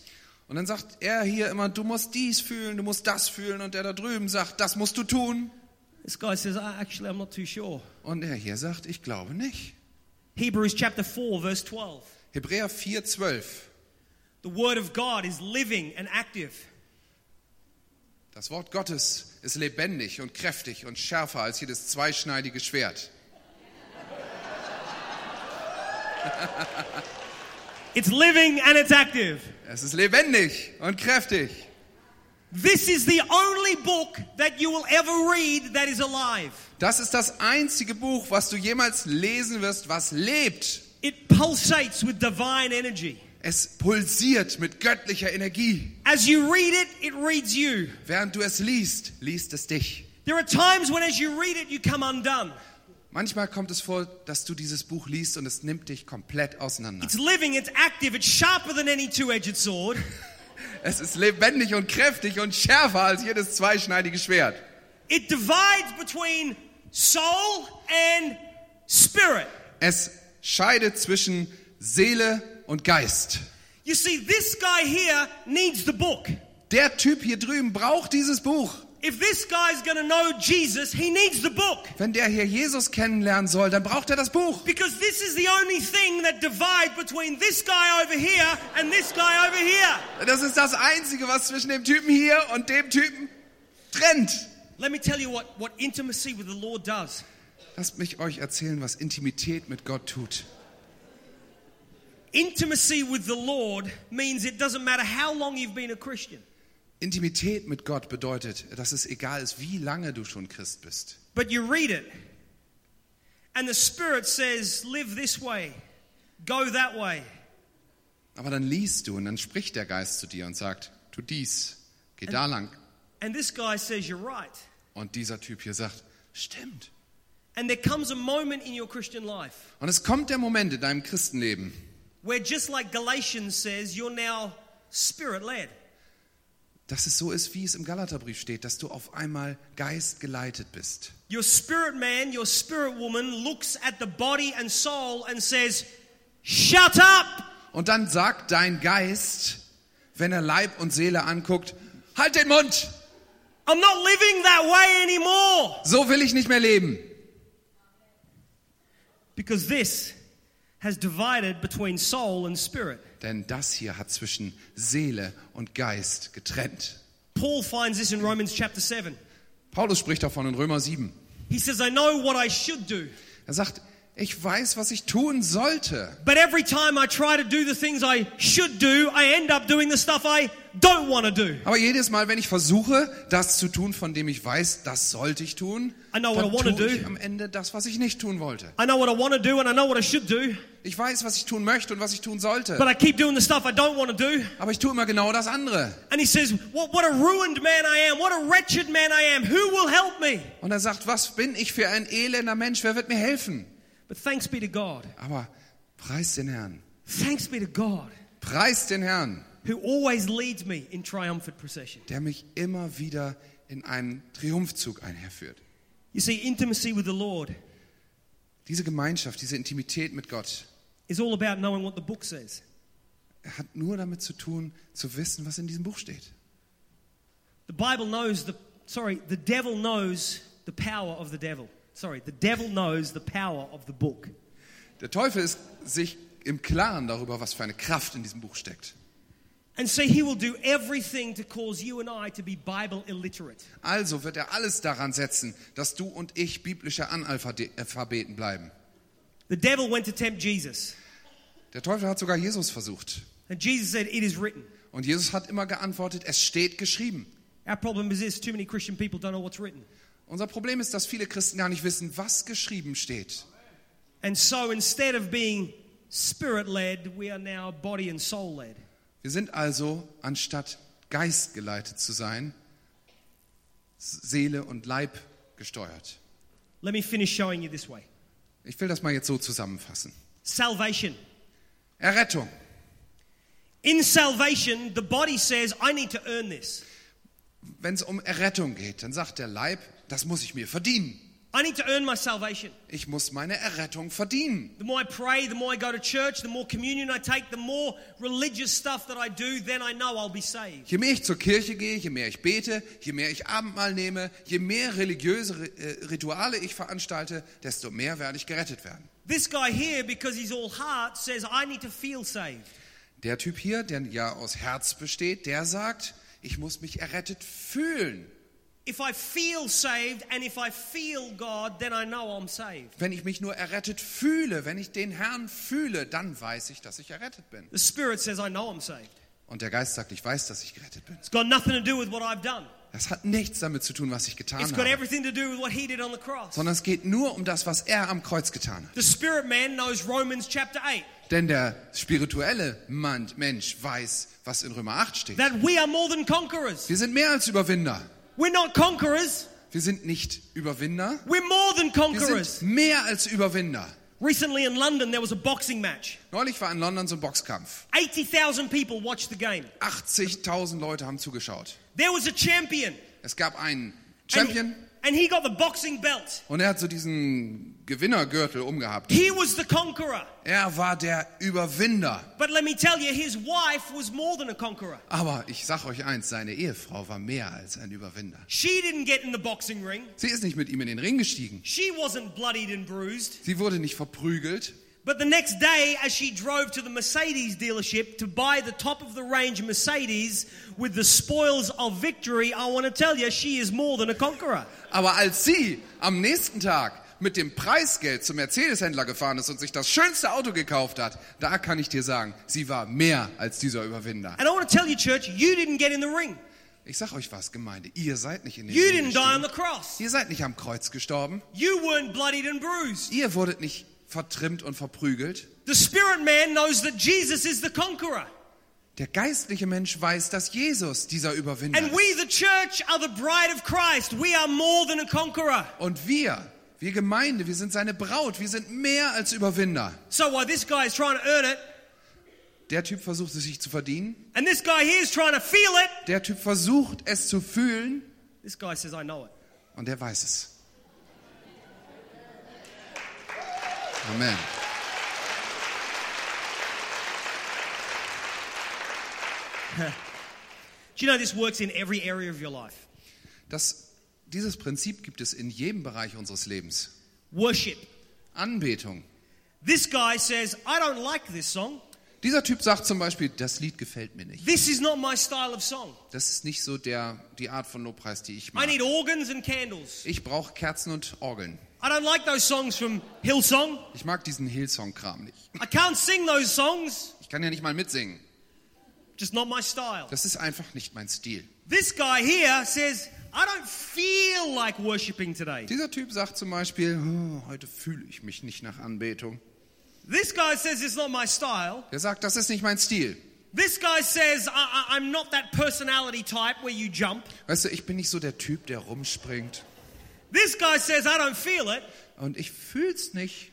Und dann sagt er hier immer, du musst dies fühlen, du musst das fühlen. Und der da drüben sagt, das musst du tun. This guy says, "Ah, actually, I'm not too sure. Und er hier sagt, ich glaube nicht. Hebrews chapter 4, verse 12. Hebräer 4, 12. The word of God is living and active. Das Wort Gottes ist lebendig und kräftig und schärfer als jedes zweischneidige Schwert. It's living and it's active. Es ist lebendig und kräftig. This is the only book that you will ever read that is alive. Das ist das einzige Buch, was du jemals lesen wirst, was lebt. It pulsates with divine energy. Es pulsiert mit göttlicher Energie. As you read it, it reads you. Während du es liest, liest es dich. There are times when, as you read it, you come undone. Manchmal kommt es vor, dass du dieses Buch liest und es nimmt dich komplett auseinander. It's living, it's active, it's sharper than any two edged sword. Es ist lebendig und kräftig und schärfer als jedes zweischneidige Schwert. It divides between soul and spirit. Es scheidet zwischen Seele und Geist. You see, this guy here needs the book. Der Typ hier drüben braucht dieses Buch. If this guy's going to know Jesus, he needs the book. Wenn der hier Jesus kennenlernen soll, dann braucht er das Buch. Because this is the only thing that divides between this guy over here and this guy over here. Das ist das Einzige, was zwischen dem Typen hier und dem Typen trennt. Let me tell you what, what intimacy with the Lord does. Lasst mich euch erzählen, was Intimität mit Gott tut. Intimacy with the Lord means it doesn't matter how long you've been a Christian, Intimität mit Gott bedeutet, dass es egal ist, wie lange du schon Christ bist. but you read it. And the Spirit says, live this way, go that way. Aber dann liest du und dann spricht der Geist zu dir und sagt, tu dies, geh da lang. And this guy says, you're right. Und dieser Typ hier sagt, stimmt. And there comes a moment in your Christian life Und es kommt der Moment in deinem Christenleben, where, just like Galatians says, you're now spirit led. Dass es so ist, wie es im Galaterbrief steht, dass du auf einmal geistgeleitet bist. Your spirit man, your spirit woman looks at the body and soul and says, Shut up! Und dann sagt dein Geist, wenn er Leib und Seele anguckt, halt den Mund, I'm not living that way anymore. so will ich nicht mehr leben. Because this has divided between soul and spirit. Denn das hier hat zwischen Seele und Geist getrennt. Paul finds this in Romans chapter 7. Paulus spricht davon in Römer 7. He says, I know what I should do, Er sagt, ich weiß, was ich tun sollte. but every time I try to do the things I should do, I end up doing the stuff I don't want to do. Aber jedes Mal, wenn ich versuche, das zu tun, von dem ich weiß, das sollte ich tun, I know what dann I tue ich do. am Ende das, was ich nicht tun wollte. I know what I want to do and I know what I should do, Ich weiß, was ich tun möchte und was ich tun sollte. but I keep doing the stuff I don't want to do. Aber ich tue immer genau das andere. And he says, what, what a ruined man I am. What a wretched man I am. Who will help me? Und er sagt, was bin ich für ein elender Mensch? Wer wird mir helfen? But thanks be to God. Aber preis den Herrn. Thanks be to God Preis den Herrn, who always leads me in triumphant procession. der mich immer wieder in einen Triumphzug einherführt. You see, intimacy with the Lord Diese Gemeinschaft, diese Intimität mit Gott, is all about knowing what the book says. hat nur damit zu tun, zu wissen, was in diesem Buch steht. The Bible knows the, sorry, the devil knows the power of the devil. Sorry, the devil knows the power of the book. Der Teufel ist sich im Klaren darüber, was für eine Kraft in diesem Buch steckt. And so he will do everything to cause you and I to be Bible illiterate. Also wird er alles daran setzen, dass du und ich biblische Analphabeten bleiben. The devil went to tempt Jesus, Der Teufel hat sogar Jesus versucht. and Jesus said, It is written. Und Jesus hat immer geantwortet, es steht geschrieben. Our problem is this too many Christian people don't know what's written. Unser Problem ist, dass viele Christen gar nicht wissen, was geschrieben steht. And so instead of being spirit led, we are now body and soul led. Wir sind also, anstatt geistgeleitet zu sein, Seele und Leib gesteuert. Let me finish showing you this way Ich will das mal jetzt so zusammenfassen. salvation. Errettung. In salvation, the body says, I need to earn this. Wenn es um Errettung geht, dann sagt der Leib, das muss ich mir verdienen. I need to earn my salvation. Ich muss meine Errettung verdienen. The more I pray, the more I go to church, the more communion I take, the more religious stuff that I do, then I know I'll be saved. Je mehr ich zur Kirche gehe, je mehr ich bete, je mehr ich Abendmahl nehme, je mehr religiöse äh, Rituale ich veranstalte, desto mehr werde ich gerettet werden. This guy here, because he's all heart, says, I need to feel saved. Der Typ hier, der ja aus Herz besteht, der sagt, ich muss mich errettet fühlen. Wenn ich mich nur errettet fühle, wenn ich den Herrn fühle, dann weiß ich, dass ich errettet bin. The Spirit says I know I'm saved. Und der Geist sagt, ich weiß, dass ich gerettet bin. It's got nothing to do with what I've done. Das hat nichts damit zu tun, was ich getan It's got habe, everything to do with what He did on the cross. sondern es geht nur um das, was er am Kreuz getan hat. The Spirit man knows Romans chapter 8 Denn der spirituelle Mann, Mensch weiß, was in Römer 8 steht. that we are more than conquerors. Wir sind mehr als Überwinder. We're not conquerors, Wir sind nicht Überwinder. we're more than Wir conquerors. sind mehr als Überwinder. Recently in London, there was a boxing match. Neulich war in London so ein Boxkampf. 80,000 people watched the game. 80.000 Leute haben zugeschaut. There was a champion. Es gab einen Champion and he got the boxing belt. und er hat so diesen Gewinnergürtel umgehabt. He was the conqueror. Er war der Überwinder. But let me tell you, his wife was more than a conqueror. Aber ich sag euch eins, seine Ehefrau war mehr als ein Überwinder. She didn't get in the boxing ring. Sie ist nicht mit ihm in den Ring gestiegen. She wasn't bloodied and bruised. Sie wurde nicht verprügelt. But the next day, as she drove to the Mercedes dealership to buy the top of the range Mercedes with the spoils of victory, I want to tell you, she is more than a conqueror. Aber als sie am nächsten Tag mit dem Preisgeld zum Mercedes-Händler gefahren ist und sich das schönste Auto gekauft hat, da kann ich dir sagen, sie war mehr als dieser Überwinder. And I want to tell you, church, you didn't get in the ring. Ich sag euch was, Gemeinde, ihr seid nicht in den You Ring didn't die on the cross. Ihr seid nicht am Kreuz gestorben. You weren't bloodied and bruised. Ihr wurdet nicht vertrimmt und verprügelt. The spirit man knows that Jesus is the conqueror. Der geistliche Mensch weiß, dass Jesus dieser Überwinder And ist. we, the church, are the bride of Christ. We are more than a conqueror. Und wir, wir Gemeinde, wir sind seine Braut, wir sind mehr als Überwinder. So while this guy is trying to earn it, Der Typ versucht es sich zu verdienen. and this guy here is trying to feel it, Der Typ versucht es zu fühlen this guy says, I know it. und er weiß es. Amen. Do you know this works in every area of your life? Das, dieses Prinzip gibt es in jedem Bereich unseres Lebens. Worship. Anbetung. This guy says, I don't like this song. Dieser Typ sagt zum Beispiel, das Lied gefällt mir nicht. This is not my style of song. Das ist nicht so der, die Art von Lobpreis, die ich I mag. need organs and candles. Ich brauche Kerzen und Orgeln. I don't like those songs from Hillsong. Ich mag diesen Hillsong-Kram nicht. I can't sing those songs. Ich kann ja nicht mal mitsingen. Just not my style. Das ist einfach nicht mein Stil. This guy here says, I don't feel like worshiping today. Dieser Typ sagt zum Beispiel, oh, heute fühle ich mich nicht nach Anbetung. This guy says it's not my style. Der sagt, das ist nicht mein Stil. This guy says I, I, I'm not that personality type where you jump. Weißt du, ich bin nicht so der Typ, der rumspringt. This guy says I don't feel it. Und ich fühl's nicht.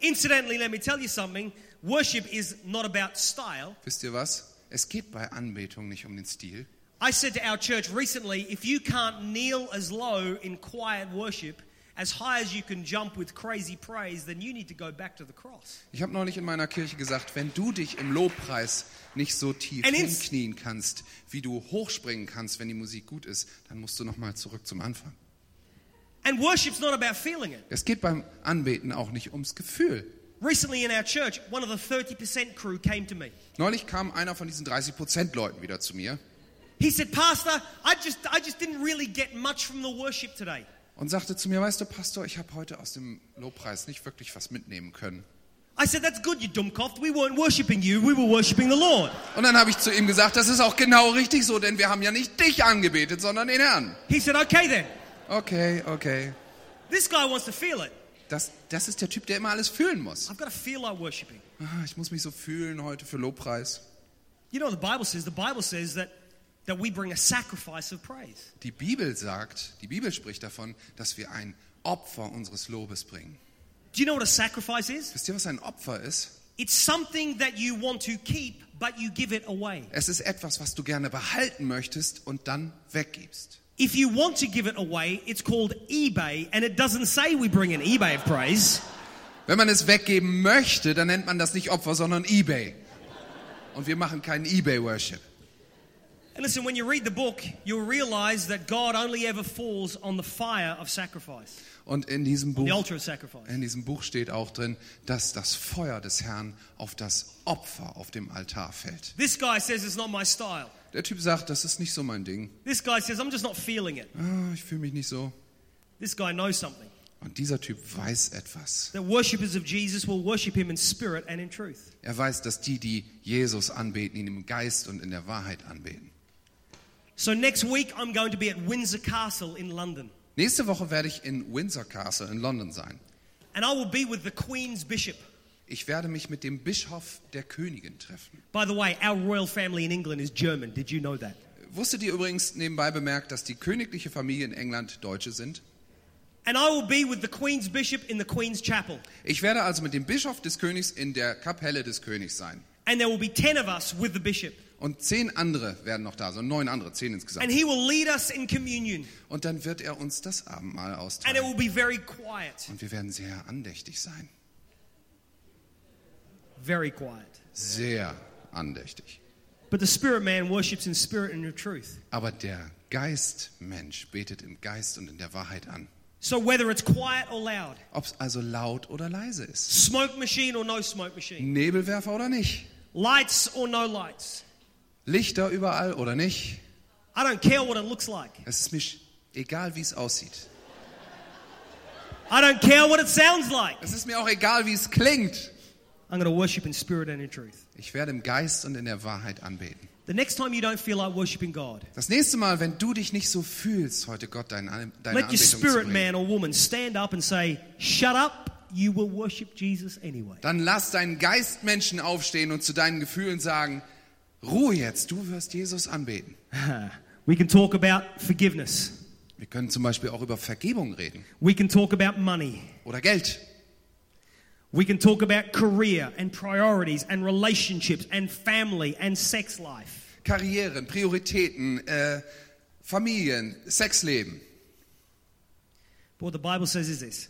Incidentally, let me tell you something. Worship is not about style. Wisst ihr was? Es geht bei Anbetung nicht um den Stil. I said to our church recently if you can't kneel as low in quiet worship as high as you can jump with crazy praise, then you need to go back to the cross. Ich habe neulich in meiner Kirche gesagt, wenn du dich im Lobpreis nicht so tief And hinknien kannst, wie du hochspringen kannst, wenn die Musik gut ist, dann musst du noch mal zurück zum Anfang. And worship's not about feeling it. Es geht beim Anbeten auch nicht ums Gefühl. Recently in our church, one of the 30% crew came to me. Neulich kam einer von diesen 30% Leuten wieder zu mir He said, Pastor, I just, I just didn't really get much from the worship today. und sagte zu mir, weißt du, Pastor, ich habe heute aus dem Lobpreis nicht wirklich was mitnehmen können. I said, That's good, you Dummkopf. We weren't worshiping you, we were worshiping the Lord. Und dann habe ich zu ihm gesagt, das ist auch genau richtig so, denn wir haben ja nicht dich angebetet, sondern den Herrn. He said, Okay then. Okay, okay. This guy wants to feel it. Das, das ist der Typ, der immer alles fühlen muss. I've got to feel like worshiping. Ah, Ich muss mich so fühlen heute für Lobpreis. You know what the Bible says? The Bible says that, that we bring a sacrifice of praise. Die Bibel sagt, die Bibel spricht davon, dass wir ein Opfer unseres Lobes bringen. Do you know what a sacrifice is? Wisst ihr, was ein Opfer ist? It's something that you want to keep, but you give it away. Es ist etwas, was du gerne behalten möchtest und dann weggibst. If you want to give it away, it's called eBay, and it doesn't say we bring an eBay of praise. Wenn man es weggeben möchte, dann nennt man das nicht Opfer, sondern eBay. Und wir machen keinen eBay-Worship. And listen, when you read the book, you'll realize that God only ever falls on the fire of sacrifice, Und in diesem Buch, altar of sacrifice. in diesem Buch steht auch drin, dass das Feuer des Herrn auf das Opfer auf dem Altar fällt. This guy says it's not my style. Der Typ sagt, das ist nicht so mein Ding. This guy says I'm just not feeling it. Ah, ich fühle mich nicht so. This guy knows something. Und dieser Typ weiß etwas. That worshippers of Jesus will worship him in spirit and in truth. Er weiß, dass die, die Jesus anbeten, ihn im Geist und in der Wahrheit anbeten. So next week I'm going to be at Windsor Castle in London. Nächste Woche werde ich in Windsor Castle in London sein. And I will be with the Queen's Bishop. Ich werde mich mit dem Bischof der Königin treffen. By the way, our royal family in England is German. Did you know that? Wusstet ihr übrigens nebenbei bemerkt, dass die königliche Familie in England Deutsche sind? And I will be with the Queen's Bishop in the Queen's Chapel. Ich werde also mit dem Bischof des Königs in der Kapelle des Königs sein. And there will be 10 of us with the bishop. Und zehn andere werden noch da sein, neun andere, zehn And insgesamt. he will lead us in communion. Und dann wird er uns das Abendmahl And it austeilen. will be very quiet. Und wir werden sehr andächtig sein. Very quiet. Sehr andächtig. But the spirit man worships in spirit and in truth. Aber der Geistmensch betet im Geist und in der Wahrheit an. So whether it's quiet or loud, Ob es also laut oder leise ist. smoke machine or no smoke machine, Nebelwerfer oder nicht. lights or no lights, Lichter überall oder nicht. I don't care what it looks like. Es ist mir egal, wie es aussieht. I don't care what it sounds like. Es ist mir auch egal, wie es klingt. I'm going to worship in spirit and in truth. Ich werde im Geist und in der Wahrheit anbeten. The next time you don't feel like worshiping God, Das nächste Mal, wenn du dich nicht so fühlst, heute Gott deine, deine let your Anbetung zu spirit bringen, man or woman stand up and say, Shut up, you will worship Jesus anyway. dann lass deinen Geistmenschen aufstehen und zu deinen Gefühlen sagen, Ruhe jetzt, du wirst Jesus anbeten. We can talk about forgiveness. Wir können zum Beispiel auch über Vergebung reden We can talk about money. oder Geld. We can talk about career and priorities and relationships and family and sex life. Karrieren, Prioritäten, äh, Familien, Sexleben. But what the Bible says is this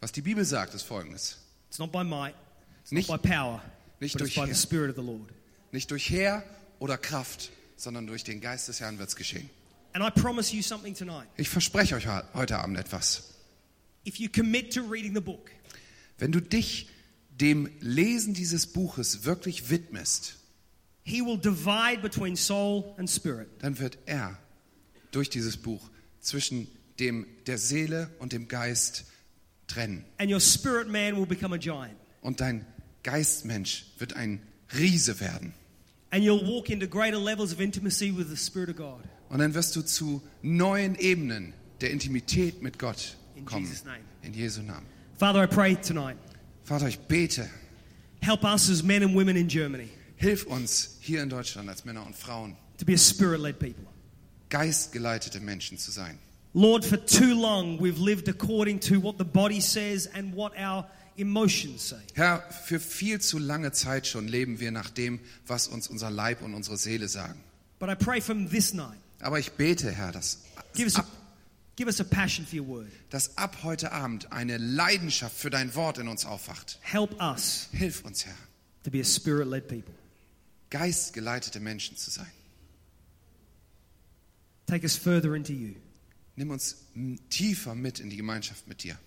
Was die Bibel sagt, ist folgendes. it's not by might, it's Nicht- not by power, nicht durch- by the Spirit of the Lord. Nicht durch Heer oder Kraft, sondern durch den Geist des Herrn wird es geschehen. And I promise you something tonight. Ich verspreche euch he- heute Abend etwas. If you commit to reading the book, Wenn du dich dem Lesen dieses Buches wirklich widmest, He will divide between soul and spirit. dann wird er durch dieses Buch zwischen dem, der Seele und dem Geist trennen. And your spirit man will become a giant. Und dein Geistmensch wird ein Riese werden. And you'll walk into greater levels of intimacy with the Spirit of God. Und dann wirst du zu neuen Ebenen der Intimität mit Gott In kommen. Jesus' name. In Jesu Namen. Father, I pray tonight, Vater, ich bete, help us as men and women in Germany hilf uns hier in Deutschland als Männer und Frauen, to be a spirit led people. geistgeleitete Menschen zu sein. Lord, for too long we've lived according to what the body says and what our emotions say. Herr, für viel zu lange Zeit schon leben wir nach dem, was uns unser Leib und unsere Seele sagen. But I pray from this night, Aber ich bete, Herr, dass give us ab, give us a passion for your word. dass ab heute Abend eine Leidenschaft für dein Wort in uns aufwacht. Help us Hilf uns, Herr, to be a spirit led people. geistgeleitete Menschen zu sein. Take us further into you. Nimm uns tiefer mit in die Gemeinschaft mit dir.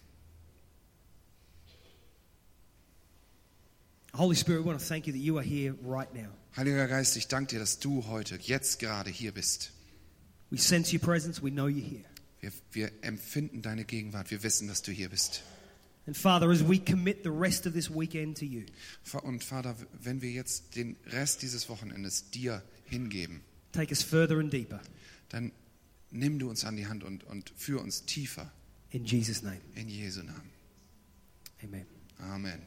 Holy Spirit, we want to thank you that you are here right now. Heiliger Geist, ich danke dir, dass du heute, jetzt gerade hier bist. We sense your presence, we know you're here. Wir, wir empfinden deine Gegenwart. Wir wissen, dass du hier bist. And Father, as we commit the rest of this weekend to you, Und Vater, wenn wir jetzt den Rest dieses Wochenendes dir hingeben, take us further and deeper. dann nimm du uns an die Hand und, und führ uns tiefer In Jesus' name, in Jesu Namen. amen. Amen.